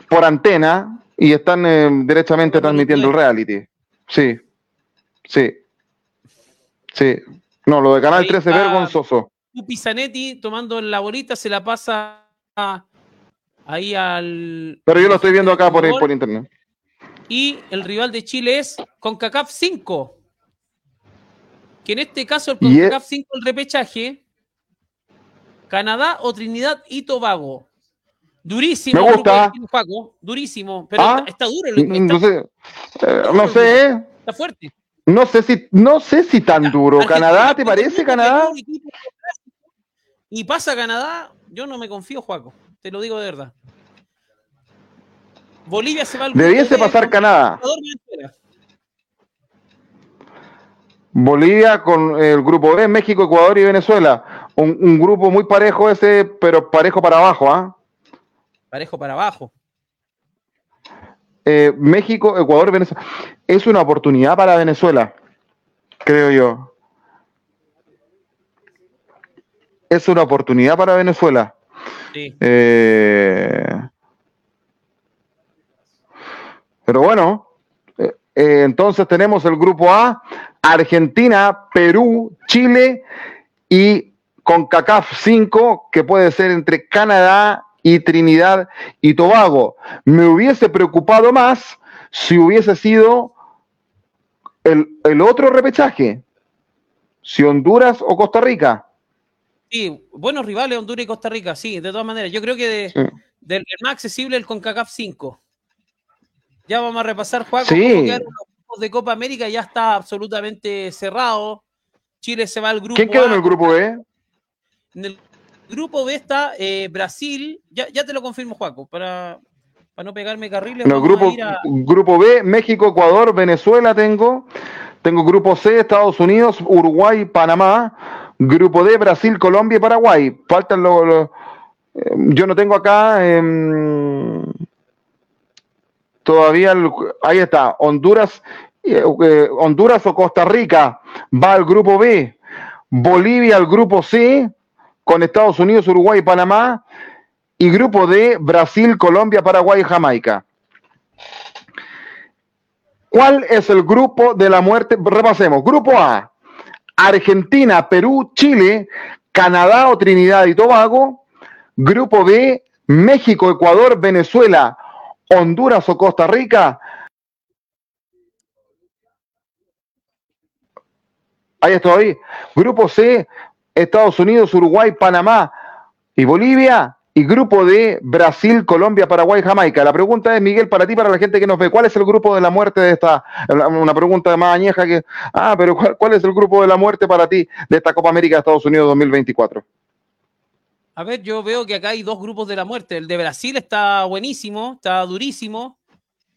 por antena y están eh, directamente transmitiendo el reality. Sí, sí. Sí. No, lo de Canal 13 es vergonzoso. Pizanetti tomando la bolita, se la pasa ahí al. Pero yo lo estoy viendo acá por, por internet. Y el rival de Chile es CONCACAF 5. Que en este caso el CONCACAF 5, el repechaje, Canadá o Trinidad y Tobago. Durísimo. Me gusta. durísimo. Pero ah, está, duro. El, no sé. Eh, no sé. Está fuerte. No sé si, no sé si tan duro. ¿Canadá te parece, Canadá? Y pasa Canadá, yo no me confío, Juaco. Te lo digo de verdad. Bolivia se va al Debiese pasar Canadá. Bolivia con el grupo B, México, Ecuador y Venezuela. Un, grupo muy parejo ese, pero parejo para abajo, ¿ah? Parejo para abajo. Eh, México, Ecuador, Venezuela. Es una oportunidad para Venezuela, creo yo. Es una oportunidad para Venezuela. Eh, pero bueno, eh, entonces tenemos el grupo A, Argentina, Perú, Chile y con CACAF 5, que puede ser entre Canadá y Trinidad y Tobago. Me hubiese preocupado más si hubiese sido el, otro repechaje, si Honduras o Costa Rica. Sí, buenos rivales Honduras y Costa Rica, sí, de todas maneras. Yo creo que Del más accesible, el CONCACAF 5. Ya vamos a repasar, Juan, sí. los de Copa América, ya está absolutamente cerrado. Chile se va al grupo ¿Quién quedó en el grupo B? En el grupo B está eh, Brasil, ya, ya, te lo confirmo, Juaco, para, para no pegarme carriles. El grupo, a... grupo B, México, Ecuador, Venezuela tengo. Tengo grupo C, Estados Unidos, Uruguay, Panamá. Grupo D, Brasil, Colombia y Paraguay. Faltan los... Lo, eh, yo no tengo acá... Eh, todavía... El, ahí está. Honduras, eh, Honduras o Costa Rica va al grupo B. Bolivia al grupo C con Estados Unidos, Uruguay y Panamá. Y grupo D, Brasil, Colombia, Paraguay y Jamaica. ¿Cuál es el grupo de la muerte? Repasemos. Grupo A, Argentina, Perú, Chile, Canadá o Trinidad y Tobago. Grupo B, México, Ecuador, Venezuela, Honduras o Costa Rica. Ahí estoy. Grupo C, Estados Unidos, Uruguay, Panamá y Bolivia y grupo de Brasil, Colombia, Paraguay, Jamaica. La pregunta es, Miguel, para ti, para la gente que nos ve, ¿cuál es el grupo de la muerte de esta? Una pregunta más añeja que, ah, pero ¿cuál, es el grupo de la muerte para ti de esta Copa América de Estados Unidos 2024? A ver, yo veo que acá hay dos grupos de la muerte. El de Brasil está buenísimo, está durísimo.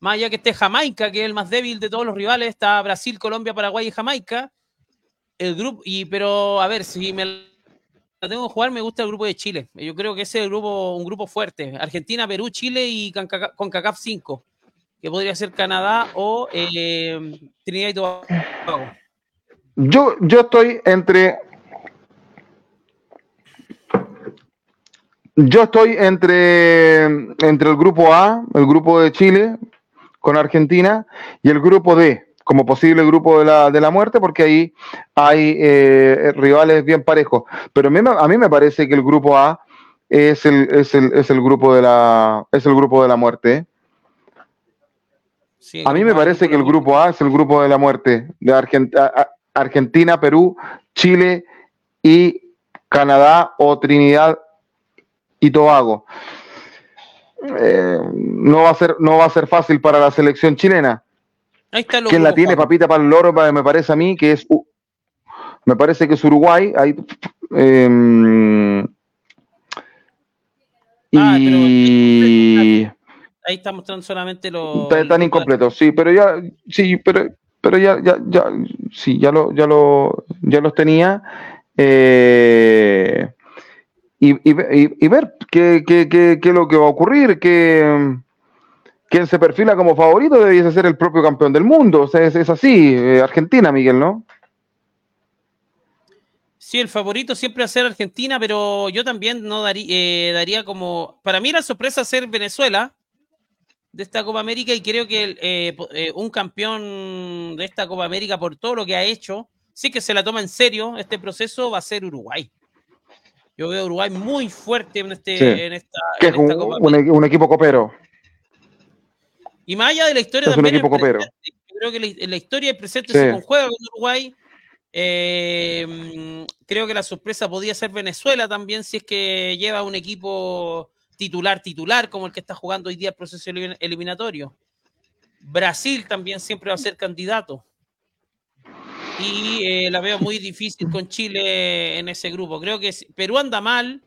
Más allá que esté Jamaica, que es el más débil de todos los rivales, está Brasil, Colombia, Paraguay y Jamaica. El grupo, y pero a ver, si me tengo que jugar, me gusta el grupo de Chile. Yo creo que ese es el grupo, un grupo fuerte. Argentina, Perú, Chile y con CACAF 5, que podría ser Canadá o eh, Trinidad y Tobago. Yo, yo estoy entre. Yo estoy entre, entre el grupo A, el grupo de Chile, con Argentina, y el grupo D, como posible grupo de la, de la muerte, porque ahí hay eh, rivales bien parejos. Pero a mí, a mí, me parece que el grupo A es el, es el, es el grupo de la es el grupo de la muerte. a mí me parece que el grupo A es el grupo de la muerte de Argentina, Perú, Chile y Canadá o Trinidad y Tobago. Eh, no va a ser no va a ser fácil para la selección chilena Ahí está ¿Quién la tiene, papita, para el loro? Me parece a mí que es. me parece que es Uruguay. Ahí, eh, ah, y. ahí está mostrando solamente los. Están incompletos, sí, pero ya. Sí, pero, pero ya, ya, ya. Sí, ya, lo, ya, lo, ya los tenía. Eh, y, y, y, ver qué, qué, qué, qué, es lo que va a ocurrir, que quien se perfila como favorito debiese ser el propio campeón del mundo. O sea, es, así, eh, Argentina, Miguel, ¿no? Sí, el favorito siempre va a ser Argentina, pero yo también no daría, eh, daría como. Para mí la sorpresa ser Venezuela de esta Copa América y creo que eh, un campeón de esta Copa América por todo lo que ha hecho, sí que se la toma en serio este proceso, va a ser Uruguay. Yo veo a Uruguay muy fuerte en, este, en esta, que es un, equipo copero. Y más allá de la historia también. creo que la, la historia el presente se conjuega con Uruguay. Eh, creo que la sorpresa podía ser Venezuela también, si es que lleva un equipo titular, titular, como el que está jugando hoy día el proceso eliminatorio. Brasil también siempre va a ser candidato. Y eh, la veo muy difícil con Chile en ese grupo. Creo que Perú anda mal,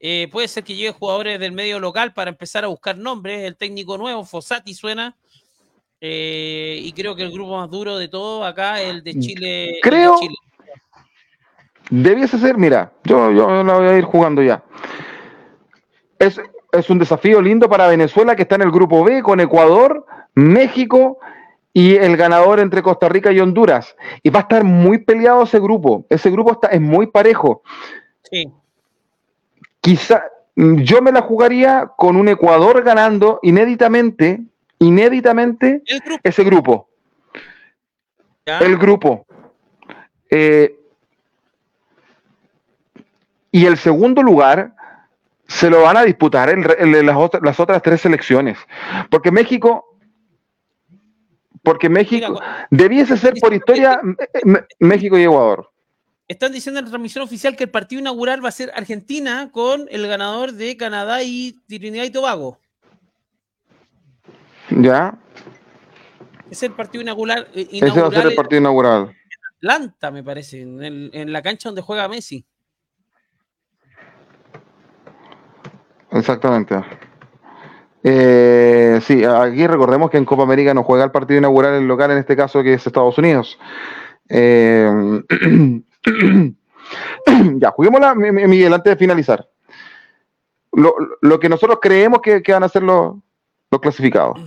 eh, puede ser que llegue jugadores del medio local para empezar a buscar nombres. El técnico nuevo, Fossati, suena. Eh, y creo que el grupo más duro de todo acá el de Chile. Creo. Debiese ser, mira, yo, yo la voy a ir jugando ya. Es, es un desafío lindo para Venezuela que está en el grupo B con Ecuador, México y el ganador entre Costa Rica y Honduras. Y va a estar muy peleado ese grupo. Ese grupo está, es muy parejo. Sí. Quizá mm, yo me la jugaría con un Ecuador ganando inéditamente, inéditamente ese grupo. El grupo. Eh, y el segundo lugar se lo van a disputar las, otras, tres selecciones. Porque México, porque México debiese ser por historia México y Ecuador. Están diciendo en la transmisión oficial que el partido inaugural va a ser Argentina con el ganador de Canadá y Trinidad y Tobago. Ya. Es el partido inaugural. Eh, Ese va a ser el partido inaugural. Atlanta, me parece, en, la cancha donde juega Messi. Exactamente. Eh, sí, aquí recordemos que en Copa América no juega el partido inaugural el local, en este caso que es Estados Unidos. Eh, <clears throat> <clears throat> ya, juguémosla, Miguel, antes de finalizar. Lo, que nosotros creemos que, van a ser los, los clasificados.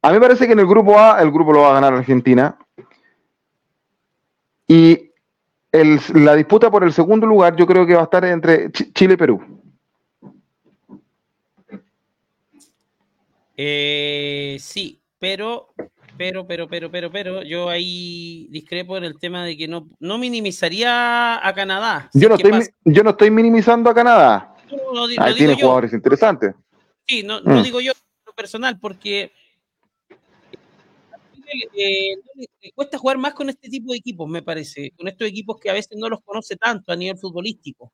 A mí me parece que en el grupo A, el grupo lo va a ganar Argentina. Y la disputa por el segundo lugar yo creo que va a estar entre Chile y Perú. Eh, sí, pero, pero, pero, pero, pero, pero, yo ahí discrepo en el tema de que no, no minimizaría a Canadá. Yo no, estoy, yo no estoy minimizando a Canadá. Ahí tiene jugadores interesantes. Sí, no, no mm. digo yo lo personal, porque eh, cuesta jugar más con este tipo de equipos, me parece, con estos equipos que a veces no los conoce tanto a nivel futbolístico.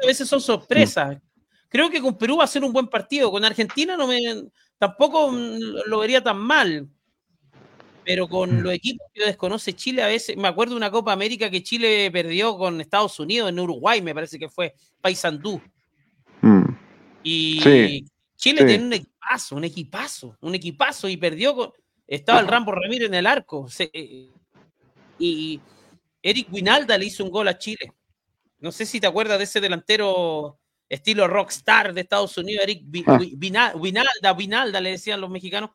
A veces son sorpresas. Creo que con Perú va a ser un buen partido, con Argentina no me, tampoco lo vería tan mal, pero con los equipos que desconoce Chile, a veces, me acuerdo de una Copa América que Chile perdió con Estados Unidos en Uruguay, me parece que fue Paysandú. Mm. Y Chile tiene un equipazo, un equipazo, un equipazo y perdió con, estaba el Rambo Ramírez en el arco. Eh, y Eric Winalda le hizo un gol a Chile. No sé si te acuerdas de ese delantero estilo rockstar de Estados Unidos, Eric Winalda, ah. Winalda, le decían los mexicanos.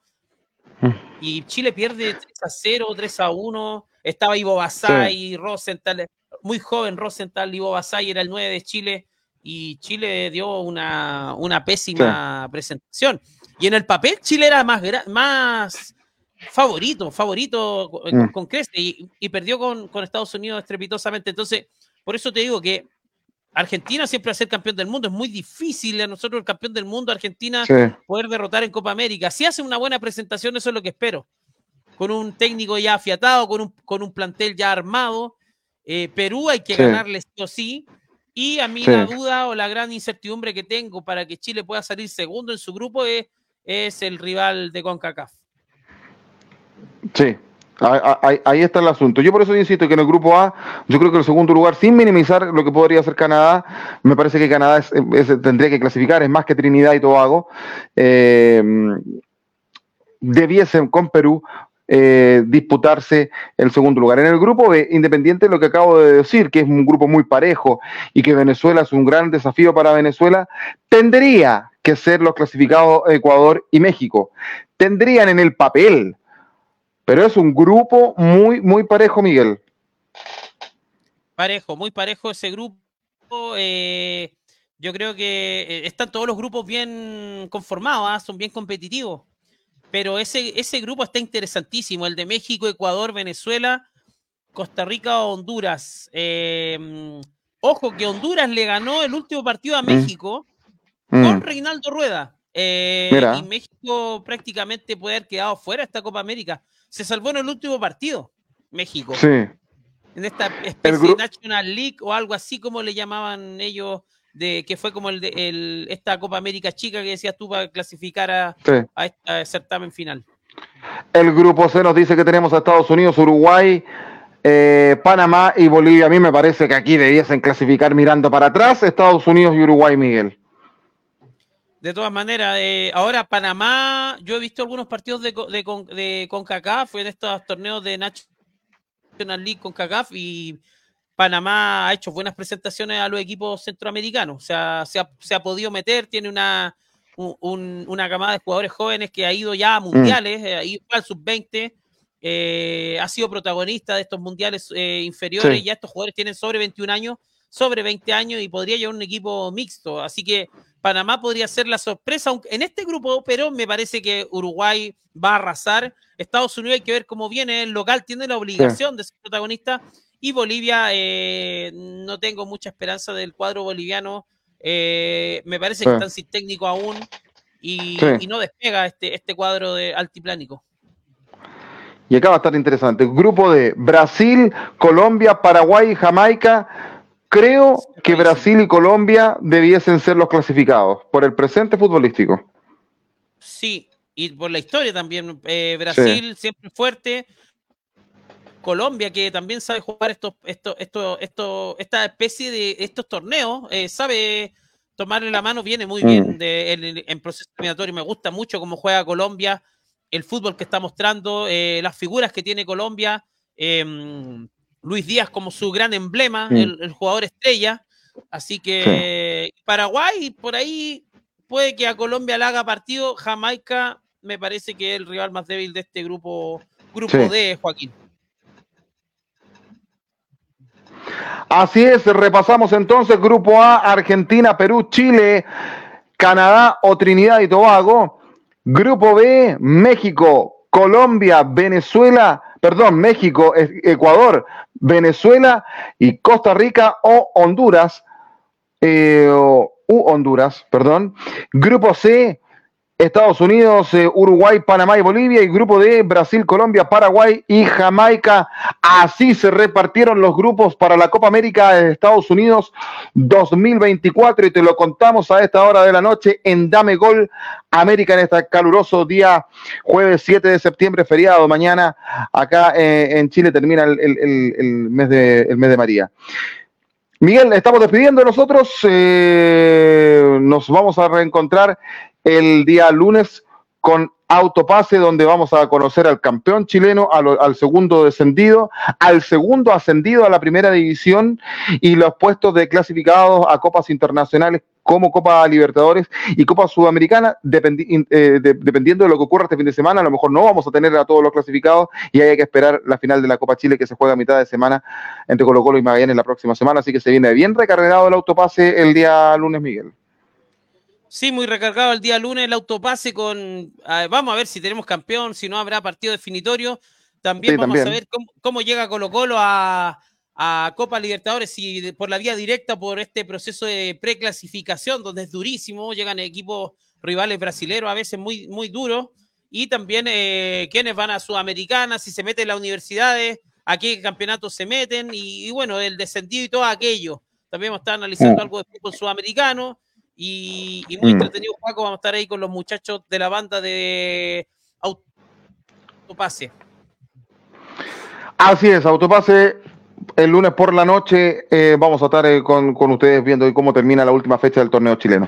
Y Chile pierde 3 a 0, 3 a 1. Estaba Ivo Basay, Rosenthal, muy joven Rosenthal, Ivo Basay era el 9 de Chile. Y Chile dio una, una pésima presentación. Y en el papel Chile era más, más favorito, favorito con, mm. Creste y, perdió con, Estados Unidos estrepitosamente. Entonces, por eso te digo que Argentina siempre va a ser campeón del mundo. Es muy difícil a nosotros, el campeón del mundo, Argentina, poder derrotar en Copa América. Si hace una buena presentación, eso es lo que espero. Con un técnico ya afiatado, con un, con un plantel ya armado. Eh, Perú hay que ganarle sí o sí. Y a mí la duda o la gran incertidumbre que tengo para que Chile pueda salir segundo en su grupo es, es el rival de CONCACAF. Sí, Ahí, está el asunto. Yo por eso insisto que en el grupo A, yo creo que el segundo lugar, sin minimizar lo que podría ser Canadá, me parece que Canadá tendría que clasificar, es más que Trinidad y Tobago. Eh, debiesen con Perú eh, disputarse el segundo lugar. En el grupo B, independiente de lo que acabo de decir, que es un grupo muy parejo y que Venezuela es un gran desafío para Venezuela, tendría que ser los clasificados Ecuador y México. Tendrían en el papel pero es un grupo muy, muy parejo, Miguel. Parejo, muy parejo ese grupo. Eh, yo creo que eh, están todos los grupos bien conformados, ¿ah? son bien competitivos. Pero ese, ese grupo está interesantísimo, el de México, Ecuador, Venezuela, Costa Rica, Honduras. Eh, ojo que Honduras le ganó el último partido a mm. México con mm. Reinaldo Rueda. y México prácticamente puede haber quedado fuera de esta Copa América se salvó en el último partido, México. Sí. En esta especie de National League o algo así como le llamaban ellos, de que fue como el de esta Copa América chica que decías tú para clasificar a, este certamen final. El grupo C nos dice que tenemos a Estados Unidos, Uruguay, eh, Panamá y Bolivia. A mí me parece que aquí debiesen clasificar mirando para atrás Estados Unidos y Uruguay, Miguel. De todas maneras, eh, ahora Panamá, yo he visto algunos partidos de, de, de CONCACAF en estos torneos de National League CONCACAF y Panamá ha hecho buenas presentaciones a los equipos centroamericanos. O sea, se ha, se ha podido meter, tiene una, una camada de jugadores jóvenes que ha ido ya a mundiales, mm. eh, ha ido al sub-20, eh, ha sido protagonista de estos mundiales inferiores y ya estos jugadores tienen sobre 21 años, sobre 20 años y podría llevar un equipo mixto. Así que Panamá podría ser la sorpresa en este grupo, pero me parece que Uruguay va a arrasar. Estados Unidos hay que ver cómo viene, el local tiene la obligación de ser protagonista y Bolivia eh, no tengo mucha esperanza del cuadro boliviano. Eh, me parece que están sin técnico aún y, no despega este, este cuadro de altiplánico. y acá va a estar interesante. Grupo de Brasil, Colombia, Paraguay y Jamaica. Creo que Brasil y Colombia debiesen ser los clasificados por el presente futbolístico. Sí, y por la historia también. Eh, Brasil siempre fuerte. Colombia, que también sabe jugar estos, estos, estos, estos, esta especie de estos torneos, eh, sabe tomarle la mano, viene muy bien mm. en, proceso eliminatorio. Me gusta mucho cómo juega Colombia, el fútbol que está mostrando, eh, las figuras que tiene Colombia. Em, Luis Díaz como su gran emblema, el, jugador estrella. Así que Paraguay, por ahí puede que a Colombia le haga partido. Jamaica me parece que es el rival más débil de este grupo, grupo de Joaquín. Así es, repasamos entonces Grupo A, Argentina, Perú, Chile, Canadá o Trinidad y Tobago. Grupo B, México, Colombia, Venezuela, perdón, México, Ecuador, Venezuela y Costa Rica o Honduras. Eh, u Honduras, perdón. Grupo C, Estados Unidos, eh, Uruguay, Panamá y Bolivia, y grupo de Brasil, Colombia, Paraguay y Jamaica. Así se repartieron los grupos para la Copa América de Estados Unidos 2024 y te lo contamos a esta hora de la noche en Dame Gol América en este caluroso día jueves 7 de septiembre, feriado. Mañana acá eh, en Chile termina el, mes de, el mes de María. Miguel, estamos despidiendo nosotros. Eh, nos vamos a reencontrar el día lunes con autopase donde vamos a conocer al campeón chileno, al, segundo descendido, al segundo ascendido a la primera división y los puestos de clasificados a copas internacionales como Copa Libertadores y Copa Sudamericana, eh, dependiendo de lo que ocurra este fin de semana, a lo mejor no vamos a tener a todos los clasificados y hay que esperar la final de la Copa Chile que se juega a mitad de semana entre Colo Colo y Magallanes la próxima semana, así que se viene bien recargado el autopase el día lunes, Miguel. Sí, muy recargado el día lunes el autopase con... vamos a ver si tenemos campeón, si no habrá partido definitorio. También vamos a ver cómo, llega Colo Colo a, Copa Libertadores, si por la vía directa, por este proceso de preclasificación, donde es durísimo, llegan equipos rivales brasileños a veces muy, muy duros, y también eh, quienes van a Sudamericana, si se meten las universidades, a qué campeonatos se meten, y, bueno, el descendido y todo aquello. También vamos a estar analizando mm. algo de fútbol sudamericano. Y, muy mm. entretenido, Paco. Vamos a estar ahí con los muchachos de la banda de Autopase. Así es, Autopase. El lunes por la noche eh, vamos a estar eh, con, ustedes viendo cómo termina la última fecha del torneo chileno.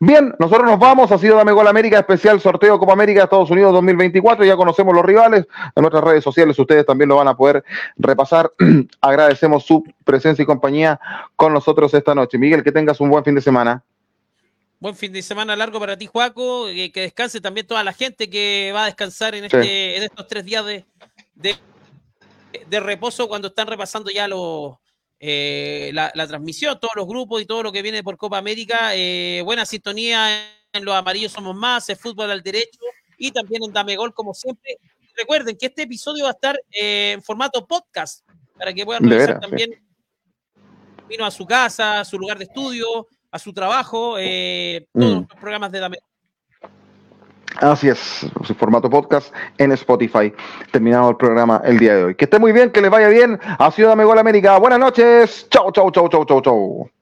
Bien, nosotros nos vamos. Ha sido Dame Gol América, especial sorteo Copa América Estados Unidos 2024. Ya conocemos los rivales. En nuestras redes sociales ustedes también lo van a poder repasar. <clears throat> Agradecemos su presencia y compañía con nosotros esta noche. Miguel, que tengas un buen fin de semana. Buen fin de semana largo para ti, Juaco. Que, descanse también toda la gente que va a descansar en, este, en estos tres días de, de, reposo cuando están repasando ya los, eh, la, transmisión, todos los grupos y todo lo que viene por Copa América. Eh, buena sintonía en los amarillos somos más, el fútbol al derecho y también en Dame Gol como siempre. Recuerden que este episodio va a estar eh, en formato podcast para que puedan revisar también. Vino a su casa, a su lugar de estudio, a su trabajo, eh, todos mm. los programas de Dame. Así es, su formato podcast en Spotify. Terminado el programa el día de hoy. Que esté muy bien, que les vaya bien. Ha sido Dame América. Buenas noches. Chau, chau, chau, chau, chau, chau.